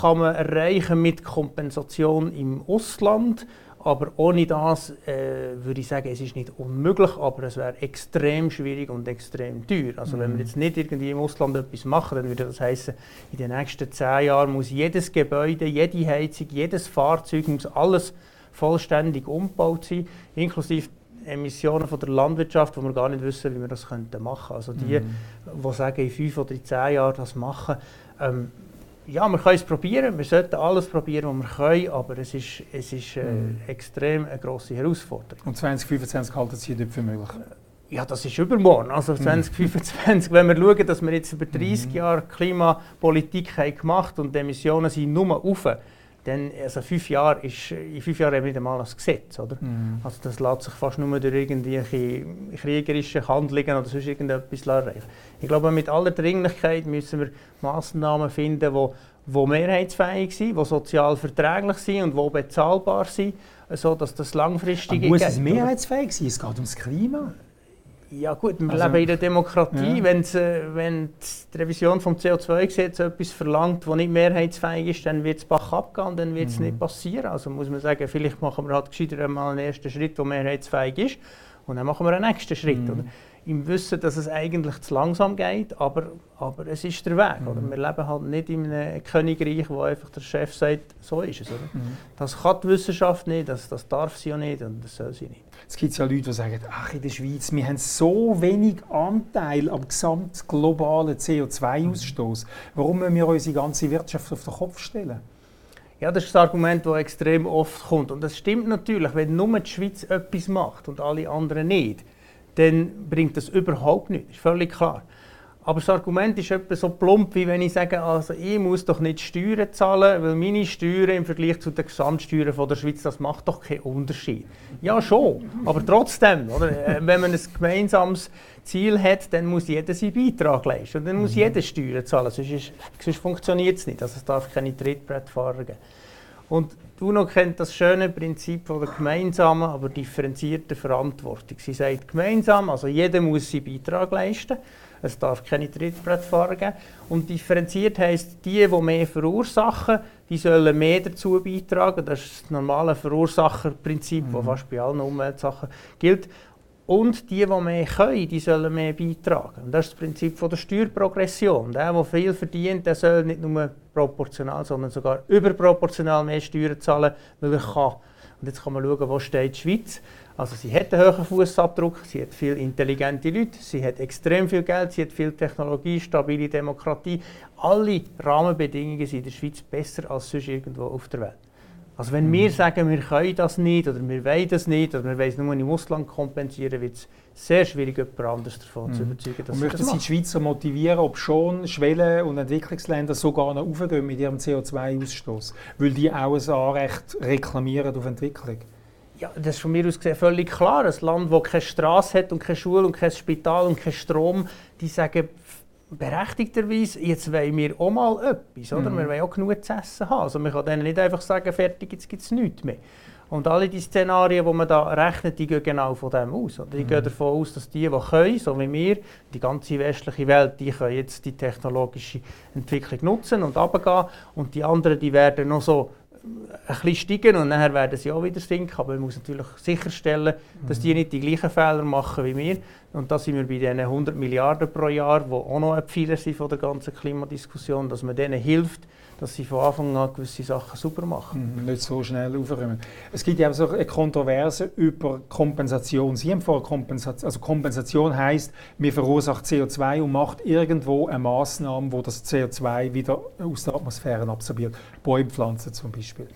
Speaker 3: kann man erreichen mit Kompensation im Ausland aber ohne das äh, würde ich sagen, es ist nicht unmöglich, aber es wäre extrem schwierig und extrem teuer. Also mhm. wenn wir mhm. jetzt nicht irgendwie im Ausland etwas machen, dann würde das heißen, in den nächsten zehn Jahren muss jedes Gebäude, jede Heizung, jedes Fahrzeug, muss alles vollständig umgebaut sein, inklusive Emissionen von der Landwirtschaft, wo wir gar nicht wissen, wie wir das machen könnten. Also die, mhm. die sagen, in fünf oder zehn Jahren das machen, ähm, ja, wir können es probieren, wir sollten alles probieren, was wir können, aber es ist, es ist äh, mm. extrem eine grosse Herausforderung.
Speaker 2: Und 2025 halten Sie nicht für möglich?
Speaker 3: Ja, das ist übermorgen. Also 2025, mm. wenn wir schauen, dass wir jetzt über 30 mm. Jahre Klimapolitik haben gemacht und die Emissionen sind nur auf, dann, also fünf Jahre ist, in fünf Jahren haben wir nicht einmal ein Gesetz. Oder? Mm. Also das lässt sich fast nur durch irgendwelche kriegerischen Handlungen oder sonst irgendetwas erreichen. Ich glaube, mit aller Dringlichkeit müssen wir Massnahmen finden, die die mehrheitsfähig sind, die sozial verträglich sind und die bezahlbar sind, sodass das langfristige...
Speaker 2: Aber muss es mehrheitsfähig sein? Es geht ums Klima.
Speaker 3: Ja gut, wir also, leben in der Demokratie. Ja. Wenn's, äh, wenn die Revision vom CO2-Gesetz etwas verlangt, das nicht mehrheitsfähig ist, dann wird es Bach abgehen und dann wird es mhm. nicht passieren. Also muss man sagen, vielleicht machen wir halt gescheiter mal einen ersten Schritt, der mehrheitsfähig ist und dann machen wir einen nächsten Schritt. Mhm. Im Wissen, dass es eigentlich zu langsam geht, aber, aber es ist der Weg. Mhm. Oder? Wir leben halt nicht in einem Königreich, wo einfach der Chef sagt, so ist es. Oder? Mhm. Das kann die Wissenschaft nicht, das, das darf sie auch nicht und das soll sie nicht.
Speaker 2: Es gibt ja Leute, die sagen, ach, in der Schweiz, wir haben so wenig Anteil am gesamten globalen CO2-Ausstoß. Warum müssen wir unsere ganze Wirtschaft auf den Kopf stellen?
Speaker 3: Ja, das ist das Argument, das extrem oft kommt. Und das stimmt natürlich, wenn nur die Schweiz etwas macht und alle anderen nicht, dann bringt das überhaupt nichts. Das ist völlig klar. Aber das Argument ist etwa so plump, wie wenn ich sage, also ich muss doch nicht Steuern zahlen, weil meine Steuern im Vergleich zu den Gesamtsteuern von der Schweiz, das macht doch keinen Unterschied. Ja schon, aber trotzdem, oder? Äh, wenn man ein gemeinsames Ziel hat, dann muss jeder seinen Beitrag leisten und dann muss mhm. jeder Steuern zahlen, sonst, sonst funktioniert es nicht. Also es darf keine Trittbrettfahrer geben. Und die UNO kennt das schöne Prinzip von der gemeinsamen, aber differenzierten Verantwortung. Sie sagt gemeinsam, also jeder muss seinen Beitrag leisten Es darf keine Trittbrettfahrer geben. Und differenziert heisst, die, die mehr verursachen, die sollen mehr dazu beitragen. Das ist das normale Verursacherprinzip, mhm. das fast bei allen Umweltsachen gilt. Und die, die mehr können, die sollen mehr beitragen. Und das ist das Prinzip von der Steuerprogression. Der, der viel verdient, der soll nicht nur proportional, sondern sogar überproportional mehr Steuern zahlen, weil er kann. Und jetzt kann man schauen, wo steht die Schweiz. Also sie hat einen hohen Fußabdruck, sie hat viele intelligente Leute, sie hat extrem viel Geld, sie hat viel Technologie, stabile Demokratie. Alle Rahmenbedingungen sind in der Schweiz besser als sonst irgendwo auf der Welt. Also wenn mhm. wir sagen, wir können das nicht oder wir wollen das nicht oder wir wollen es nur im Ausland kompensieren, wird es sehr schwierig, jemand anderes davon mhm. zu überzeugen,
Speaker 2: dass und möchten Sie die Schweizer motivieren, ob schon Schwellen- und Entwicklungsländer sogar noch aufgehen mit ihrem CO2-Ausstoß, weil die auch ein Anrecht reklamieren auf Entwicklung?
Speaker 3: Ja, das ist von mir aus gesehen völlig klar. Ein Land, das keine Straße hat und keine Schule und kein Spital und keinen Strom, die sagen, berechtigterweise, jetzt wollen wir auch mal etwas, oder? Mhm. Wir wollen auch genug zu essen haben. Also man kann denen nicht einfach sagen, fertig, jetzt gibt es nichts mehr. Und alle die Szenarien, die man da rechnet, die gehen genau von dem aus. Oder? Die mhm. gehen davon aus, dass die, die können, so wie wir, die ganze westliche Welt, die können jetzt die technologische Entwicklung nutzen und runtergehen. Und die anderen, die werden noch so ein bisschen steigen und nachher werden sie auch wieder sinken. Aber man muss natürlich sicherstellen, dass die nicht die gleichen Fehler machen wie wir. Und da sind wir bei diesen 100 Milliarden pro Jahr, die auch noch ein Pfeiler sind von der ganzen Klimadiskussion, dass man denen hilft, dass sie von Anfang an gewisse Sachen super machen.
Speaker 2: Mhm, nicht so schnell aufräumen. Es gibt ja auch so eine Kontroverse über Kompensation. Sie haben vor Kompensation, also Kompensation heißt, man verursacht CO2 und macht irgendwo eine Maßnahme, wo das CO2 wieder aus der Atmosphäre absorbiert. Bäumpflanzen zum Beispiel.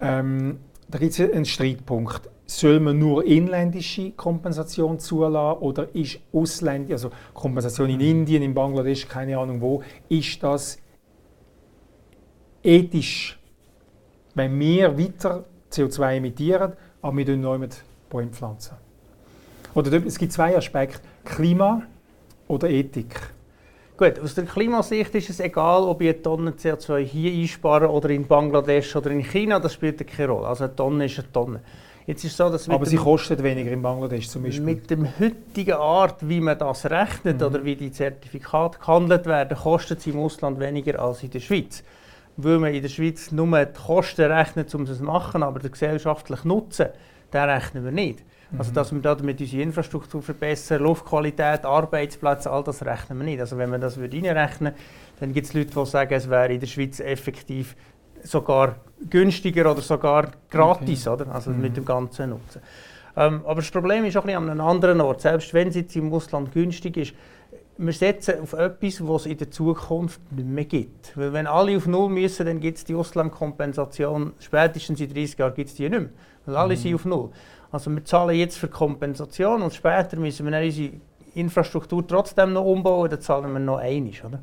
Speaker 2: Ähm, da gibt es einen Streitpunkt. Soll man nur inländische Kompensation zulassen oder ist ausländische, also Kompensation in Indien, in Bangladesch, keine Ahnung wo, ist das ethisch, wenn wir weiter CO2 emittieren, aber wir neu mit Bäume pflanzen. Oder es gibt zwei Aspekte, Klima oder Ethik.
Speaker 3: Gut, aus der Klimasicht ist es egal, ob ich eine Tonne CO2 hier einspare oder in Bangladesch oder in China, das spielt keine Rolle. Also eine Tonne ist eine Tonne.
Speaker 2: Jetzt ist so, dass Aber sie kostet weniger in Bangladesch zum Beispiel.
Speaker 3: Mit der heutigen Art, wie man das rechnet mhm. oder wie die Zertifikate gehandelt werden, kostet sie im Ausland weniger als in der Schweiz weil man in der Schweiz nur die Kosten rechnet, um es zu machen, aber den gesellschaftlichen Nutzen, den rechnen wir nicht. Also, mhm. Also dass wir damit unsere Infrastruktur verbessern, Luftqualität, Arbeitsplätze, all das rechnen wir nicht. Also wenn man das reinrechnen würde, dann gibt es Leute, die sagen, es wäre in der Schweiz effektiv sogar günstiger oder sogar gratis, okay. oder? also mhm. mit dem ganzen Nutzen. Ähm, aber das Problem ist auch ein an einem anderen Ort. Selbst wenn es jetzt im Ausland günstig ist, wir setzen auf etwas, was es in der Zukunft nicht mehr gibt. Weil wenn alle auf Null müssen, dann gibt es die Auslandkompensation, spätestens in 30 Jahren gibt es die nicht mehr. Weil alle mhm. sind auf Null. Also wir zahlen jetzt für Kompensation und später müssen wir unsere Infrastruktur trotzdem noch umbauen, dann zahlen wir noch einiges, oder?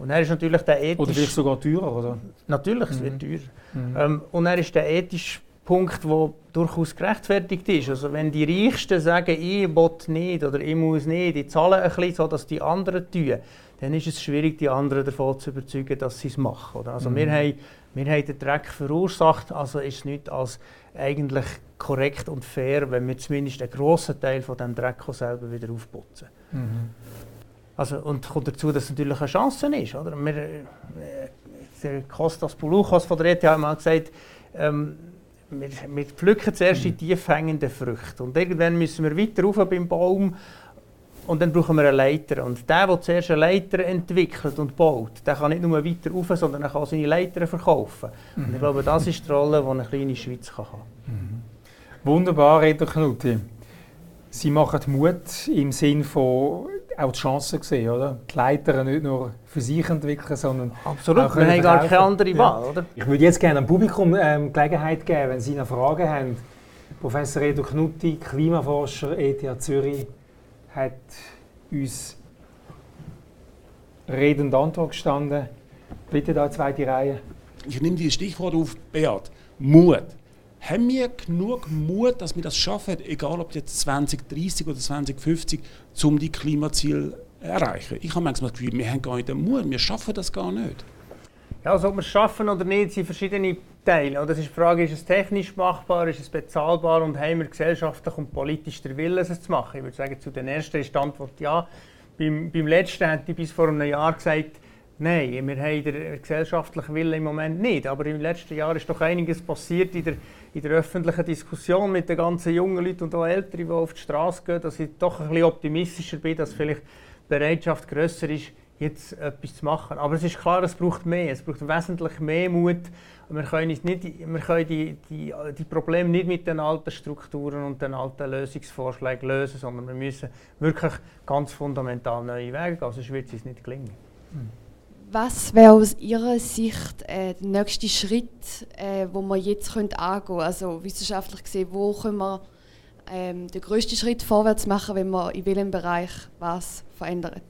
Speaker 3: Und dann ist natürlich der ethisch...
Speaker 2: Oder vielleicht sogar teurer, oder?
Speaker 3: Natürlich, mhm. es wird mhm. teurer. Mhm. Ähm, und dann ist der ethisch Punkt, der durchaus gerechtfertigt ist. Also wenn die Reichsten sagen, ich will nicht oder ich muss nicht, ich zahle ein bisschen, sodass die anderen tun, dann ist es schwierig, die anderen davon zu überzeugen, dass sie es machen. Oder? Also mhm. wir, haben, wir haben den Dreck verursacht, also ist es nicht als eigentlich korrekt und fair, wenn wir zumindest einen grossen Teil von dem Dreck selber wieder aufputzen. Mhm. Also, und kommt dazu, dass es natürlich eine Chance ist. Oder? Wir, äh, der Kostas Poulouchos von der ETH hat mal gesagt, ähm, wir, wir pflücken zuerst die tief hängenden Früchte. Und irgendwann müssen wir weiter rauf beim Baum und dann brauchen wir eine Leiter. Und der, der zuerst eine Leiter entwickelt und baut, der kann nicht nur weiter rauf, sondern er kann seine Leiter verkaufen. Mhm. Und ich glaube, das ist die Rolle, die eine kleine Schweiz kann haben kann. Mhm.
Speaker 2: Wunderbar, Reto Knutti. Sie machen Mut im Sinn von auch die Chancen gesehen, oder? Die Leiter nicht nur für sich entwickeln, sondern
Speaker 3: Absolut, auch wir haben gar keine andere Wahl, ja. oder?
Speaker 2: Ich würde jetzt gerne dem Publikum ähm, Gelegenheit geben, wenn Sie noch Fragen haben. Professor Edu Knutti, Klimaforscher ETH Zürich, hat uns Rede und Antwort gestanden. Bitte da zweite Reihe.
Speaker 5: Ich nehme die Stichwort auf, Beat. Mut haben wir genug Mut, dass wir das schaffen, egal ob jetzt 2030 oder 2050, um die Klimaziele zu erreichen? Ich habe manchmal das Gefühl, wir haben gar nicht den Mut, wir schaffen das gar nicht.
Speaker 3: Ja, also ob wir es schaffen oder nicht, sind verschiedene Teile. Das ist die Frage, ist es technisch machbar, ist es bezahlbar und haben wir gesellschaftlich und politisch den Willen, es zu machen? Ich würde sagen, zu den ersten ist die Antwort ja. beim, beim letzten hätte ich bis vor einem Jahr gesagt, Nein, wir haben den gesellschaftlichen Willen im Moment nicht. Aber im letzten Jahr ist doch einiges passiert in der, in der öffentlichen Diskussion mit den ganzen jungen Leuten und auch Älteren, die auf die Straße gehen, dass ich doch ein bisschen optimistischer bin, dass vielleicht die Bereitschaft grösser ist, jetzt etwas zu machen. Aber es ist klar, es braucht mehr. Es braucht wesentlich mehr Mut. Wir können, nicht, wir können die, die, die Probleme nicht mit den alten Strukturen und den alten Lösungsvorschlägen lösen, sondern wir müssen wirklich ganz fundamental neue Wege gehen, sonst wird es uns nicht gelingen. Hm.
Speaker 6: Was wäre aus Ihrer Sicht äh, der nächste Schritt, äh, wo wir jetzt können angehen? Also wissenschaftlich gesehen, wo können wir ähm, den größten Schritt vorwärts machen, wenn wir in welchem Bereich was verändern?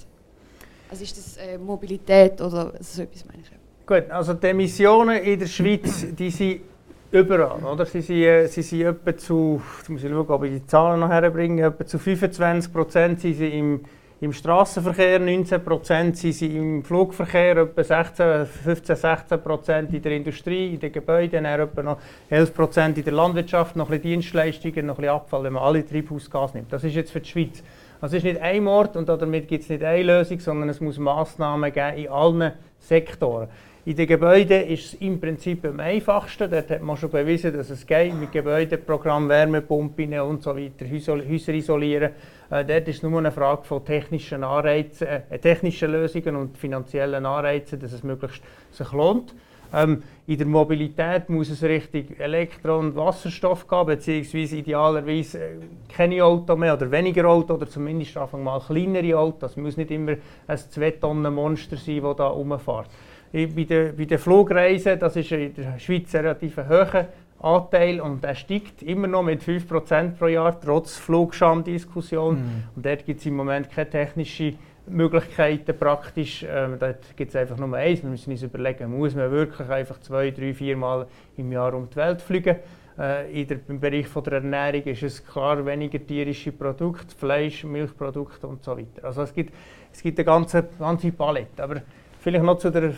Speaker 6: Also ist das äh, Mobilität oder so etwas meine ich?
Speaker 3: Gut, also die Emissionen in der Schweiz, die sind überall, oder? Sie sind, äh, sie sind etwa zu, jetzt muss ich schauen, ob ich die Zahlen noch herbringe, etwa zu 25 Prozent sind sie im im Straßenverkehr 19 Prozent, sind sie im Flugverkehr etwa 16, 15, 16 Prozent in der Industrie, in den Gebäuden, etwa noch 11 Prozent in der Landwirtschaft, noch ein bisschen Dienstleistungen, noch ein bisschen Abfall, wenn man alle Treibhausgase nimmt. Das ist jetzt für die Schweiz. Also es ist nicht ein Ort und damit gibt es nicht eine Lösung, sondern es muss Massnahmen geben in allen Sektoren. In den Gebäuden ist es im Prinzip am einfachsten. Dort hat man schon bewiesen, dass es geht mit Gebäudeprogramm, Wärmepumpen und so weiter, Häuser isolieren. Äh, dort ist es nur eine Frage von technischen, Anreizen, äh, technischen Lösungen und finanziellen Anreizen, dass es möglichst sich lohnt. Ähm, in der Mobilität muss es richtig Elektro- und Wasserstoff geben, beziehungsweise idealerweise äh, keine Auto mehr oder weniger Auto oder zumindest Anfang mal kleinere Autos. Es muss nicht immer ein 2-Tonnen-Monster sein, das da rumfährt. Bei den, bei den Flugreisen, das ist in der Schweiz relativ hoch Anteil und der steigt immer noch mit 5% pro Jahr, trotz Flugscham-Diskussion. Mhm. Und dort gibt es im Moment keine technischen Möglichkeiten praktisch. Ähm, dort gibt es einfach nur eins. Wir müssen uns überlegen, muss man wirklich einfach zwei, drei, vier Mal im Jahr um die Welt fliegen? Äh, in der, Im Bereich von der Ernährung ist es klar weniger tierische Produkte, Fleisch, Milchprodukte und so weiter. Also es gibt, es gibt eine ganze, ganze Palette. Aber vielleicht noch zu der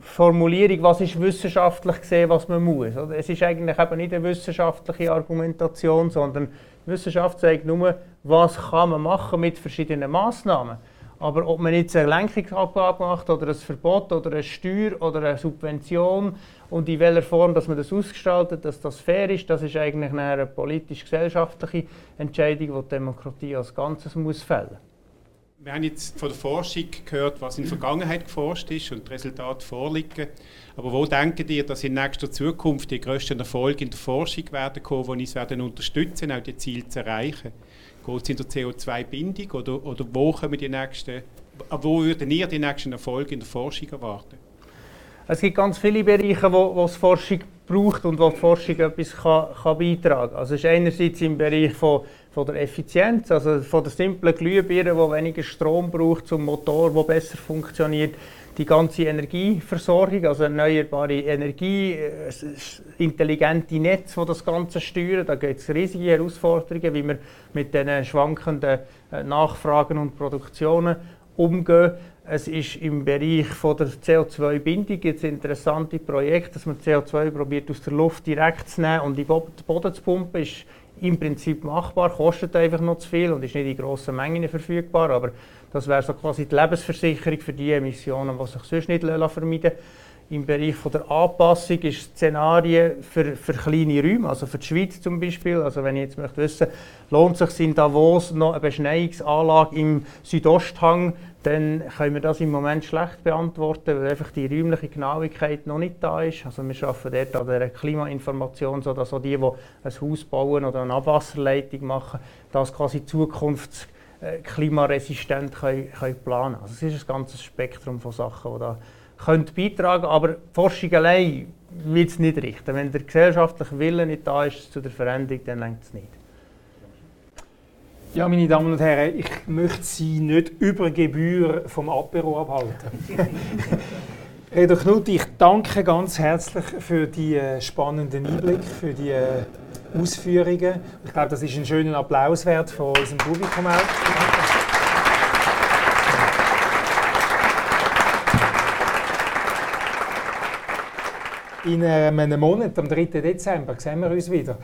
Speaker 3: Formulierung, was ist wissenschaftlich gesehen, was man muss. Es ist eigentlich eben nicht eine wissenschaftliche Argumentation, sondern Wissenschaft sagt nur, was kann man machen mit verschiedenen Maßnahmen. Aber ob man jetzt eine Lenkungsabgabe macht oder ein Verbot oder eine Steuer oder eine Subvention und in welcher Form dass man das ausgestaltet, dass das fair ist, das ist eigentlich eine politisch-gesellschaftliche Entscheidung, die die Demokratie als Ganzes muss fällen muss.
Speaker 7: Wir haben jetzt von der Forschung gehört, was in der Vergangenheit geforscht ist und die Resultate vorliegen. Aber wo denken ihr, dass in nächster Zukunft die grössten Erfolge in der Forschung werden kommen, die uns werden unterstützen, auch die Ziele zu erreichen? Geht es in der CO2-Bindung oder, oder wo, kommen die nächsten, wo würden ihr die nächsten Erfolge in der Forschung erwarten?
Speaker 3: Es gibt ganz viele Bereiche, wo, wo es Forschung braucht und wo die Forschung etwas kann, kann beitragen kann. Also es ist einerseits im Bereich von von der Effizienz, also von der simplen Glühbirne, die weniger Strom braucht, zum Motor, der besser funktioniert, die ganze Energieversorgung, also erneuerbare Energie, äh, intelligente Netze, die das Ganze steuern. Da gibt es riesige Herausforderungen, wie wir mit den schwankenden äh, Nachfragen und Produktionen umgehen. Es ist im Bereich von der CO2-Bindung jetzt interessante Projekt, dass man CO2 probiert aus der Luft direkt zu nehmen und in den Boden zu pumpen. Ist im Prinzip machbar, kostet einfach noch zu viel und ist nicht in grossen Mengen verfügbar. Aber das wäre so quasi die Lebensversicherung für die Emissionen, die sich sonst nicht vermeiden lassen. Im Bereich von der Anpassung ist Szenarien für, für kleine Räume, also für die Schweiz zum Beispiel. Also wenn ich jetzt möchte wissen, lohnt sich in Davos noch eine Beschneiungsanlage im Südosthang, dann können wir das im Moment schlecht beantworten, weil einfach die räumliche Genauigkeit noch nicht da ist. Also wir arbeiten dort an der Klimainformation, sodass auch die, die ein Haus bauen oder eine Abwasserleitung machen, das quasi zukunftsklimaresistent können, können planen Also es ist ein ganzes Spektrum von Sachen, die da können beitragen aber die Forschung allein wird es nicht richten. Wenn der gesellschaftliche Wille nicht da ist zu der Veränderung, dann längt es nicht.
Speaker 2: Ja, meine Damen und Herren, ich möchte Sie nicht über Gebühr vom Apero abhalten. Redo Knut, ich danke ganz herzlich für die äh, spannenden Einblick, für die äh, Ausführungen. Ich glaube, das ist ein schöner Applaus wert von unserem Publikum auch. In einem Monat, am 3. Dezember, sehen wir uns wieder.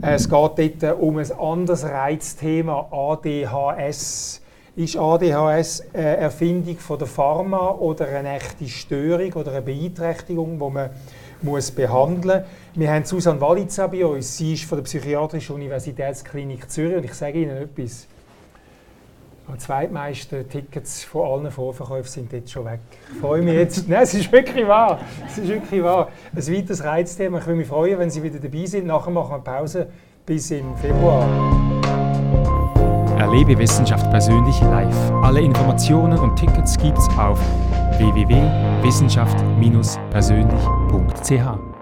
Speaker 2: Es geht dort um ein anderes Reizthema, ADHS. Ist ADHS eine Erfindung von der Pharma oder eine echte Störung oder eine Beeinträchtigung, die man muss behandeln muss? Wir haben Susanne Walitza bei uns. Sie ist von der Psychiatrischen Universitätsklinik Zürich und ich sage Ihnen etwas. Die zweitmeisten Tickets von allen Vorverkäufen sind jetzt schon weg. Ich freue mich jetzt. Nein, es ist wirklich wahr. Es ist wirklich wahr. Ein weiteres Reizthema. Ich würde mich freuen, wenn Sie wieder dabei sind. Nachher machen wir Pause bis im Februar.
Speaker 1: Erlebe Wissenschaft persönlich live. Alle Informationen und Tickets gibt's auf www.wissenschaft-persönlich.ch.